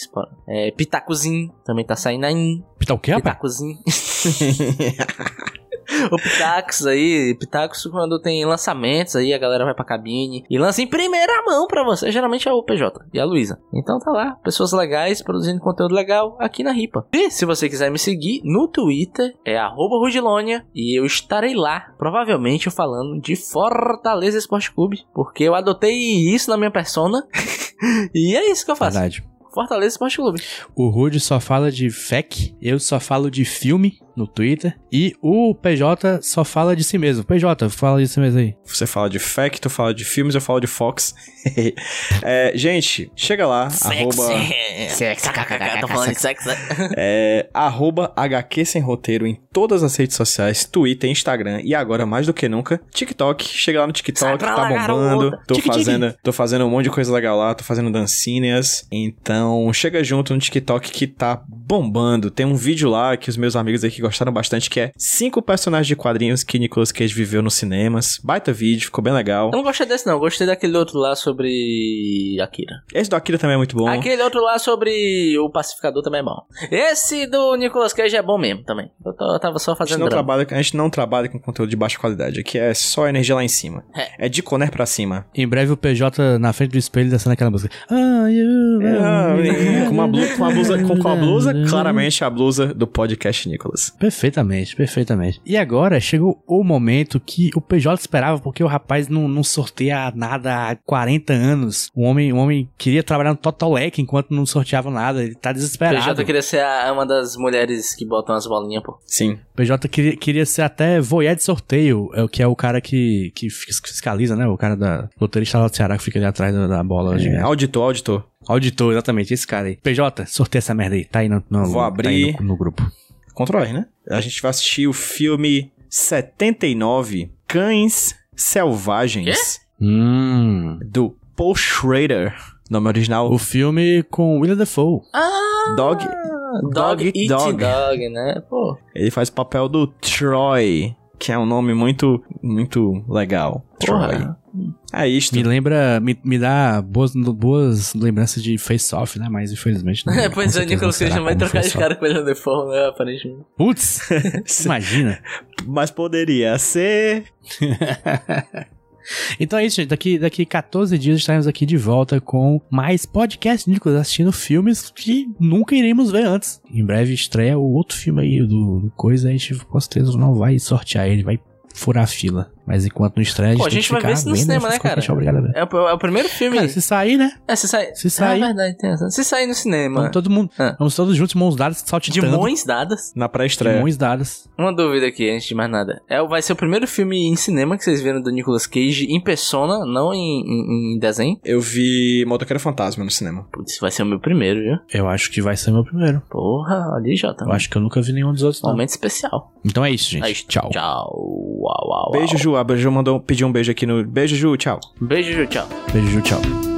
É, Pitacozinho também tá saindo aí. Tá o quê, rapaz? Pitacozinho. o Pitacos aí, Pitacos quando tem lançamentos aí, a galera vai pra cabine e lança em primeira mão pra você. Geralmente é o PJ e a Luísa. Então tá lá, pessoas legais produzindo conteúdo legal aqui na Ripa. E se você quiser me seguir no Twitter, é arroba Rudilonia e eu estarei lá, provavelmente falando de Fortaleza Esporte Clube, porque eu adotei isso na minha persona. e é isso que eu faço. Verdade. Fortaleza Esporte Clube. O Rude só fala de FEC, eu só falo de filme no Twitter, e o PJ só fala de si mesmo. PJ, fala de si mesmo aí. Você fala de fact, tu fala de filmes, eu falo de Fox. É, gente, chega lá, arroba, Sexy. Tô falando de sexo. né? é, arroba HQ Sem Roteiro em todas as redes sociais, Twitter, Instagram e agora, mais do que nunca, TikTok. Chega lá no TikTok, tá bombando. Tô fazendo, tô fazendo um monte de coisa legal lá, tô fazendo dancinhas. Então, chega junto no TikTok que tá bombando. Tem um vídeo lá que os meus amigos aqui gostaram bastante, que é cinco personagens de quadrinhos que Nicolas Cage viveu nos cinemas. Baita vídeo, ficou bem legal. Eu não gostei desse, não. Eu Gostei daquele outro lá sobre Akira. Esse do Akira também é muito bom. Aquele outro lá sobre o pacificador também é bom. Esse do Nicolas Cage é bom mesmo também. Eu, tô- eu tava só A gente, fazendo não drama. trabalha, a gente não trabalha com conteúdo de baixa qualidade. Aqui é só energia lá em cima. É. É de Conner pra cima. Em breve o PJ na frente do espelho dançando aquela música. Ah, you, Com uma blusa, com uma blusa, com qual blusa? Claramente a blusa do podcast Nicolas. Perfeitamente, perfeitamente. E agora chegou o momento que o PJ esperava, porque o rapaz não, não sorteia nada há 40 anos. O homem, o homem queria trabalhar no Total Leque enquanto não sorteava nada. Ele tá desesperado. PJ queria ser a- uma das mulheres que botam as bolinhas, pô. Sim. PJ queria, queria ser até voyeur de sorteio, é o que é o cara que, que fiscaliza, né? O cara da loterista lá do Ceará que fica ali atrás da, da bola. É, auditor, auditor. Auditor, exatamente, esse cara aí. PJ, sorteia essa merda aí. Tá aí no, no, Vou tá aí abrir. no, no grupo. Ctrl R, né? A gente vai assistir o filme 79, Cães Selvagens, Hum. do Paul Schrader. Nome original, O filme com William Dafoe. Ah! Dog. Dog, Dog Eat Dog. Dog. né? Pô. Ele faz o papel do Troy, que é um nome muito, muito legal. Troy. Porra. É isto. Me lembra, me, me dá boas, boas lembranças de Face Off, né? Mas infelizmente não. É, pois é, Nicolas Cage não vai trocar de cara com ele no default, né? Aparentemente. Putz! Imagina. Mas poderia ser. Então é isso, gente. Daqui, daqui 14 dias estaremos aqui de volta com mais podcast Nicolas assistindo filmes que nunca iremos ver antes. Em breve estreia o outro filme aí do, do Coisa. A gente com certeza não vai sortear ele, vai furar a fila. Mas enquanto não estreia, a gente, Pô, a tem gente que vai ficar ver isso no vendo cinema, né, coisas que a gente é cara? ver. É o, é o primeiro filme. Cara, se sair, né? É, se sai. se sair- É verdade, tem razão. Se sair no cinema. Vamos todo mundo, Ah. vamos todos juntos, mãos dadas, De saltitando. mãos dadas. Na de pré-estreia. mãos dadas. Uma dúvida aqui, antes de mais nada. É, vai ser o primeiro filme em cinema que vocês viram do Nicolas Cage em persona, não em, em- em desenho? Eu vi Motoqueiro Fantasma no cinema. Putz, vai ser o meu primeiro, viu? Eu acho que vai ser meu primeiro. Porra, olha aí, Jota. Eu acho que eu nunca vi nenhum dos outros, não. Momento especial. Então é isso, gente. É isso. Tchau. Tchau. Uau, uau, Beijo, uau. A Ju mandou pedir um beijo aqui no. Beijo, Ju. Tchau. Beijo, Ju, tchau. Beijo, Ju, tchau.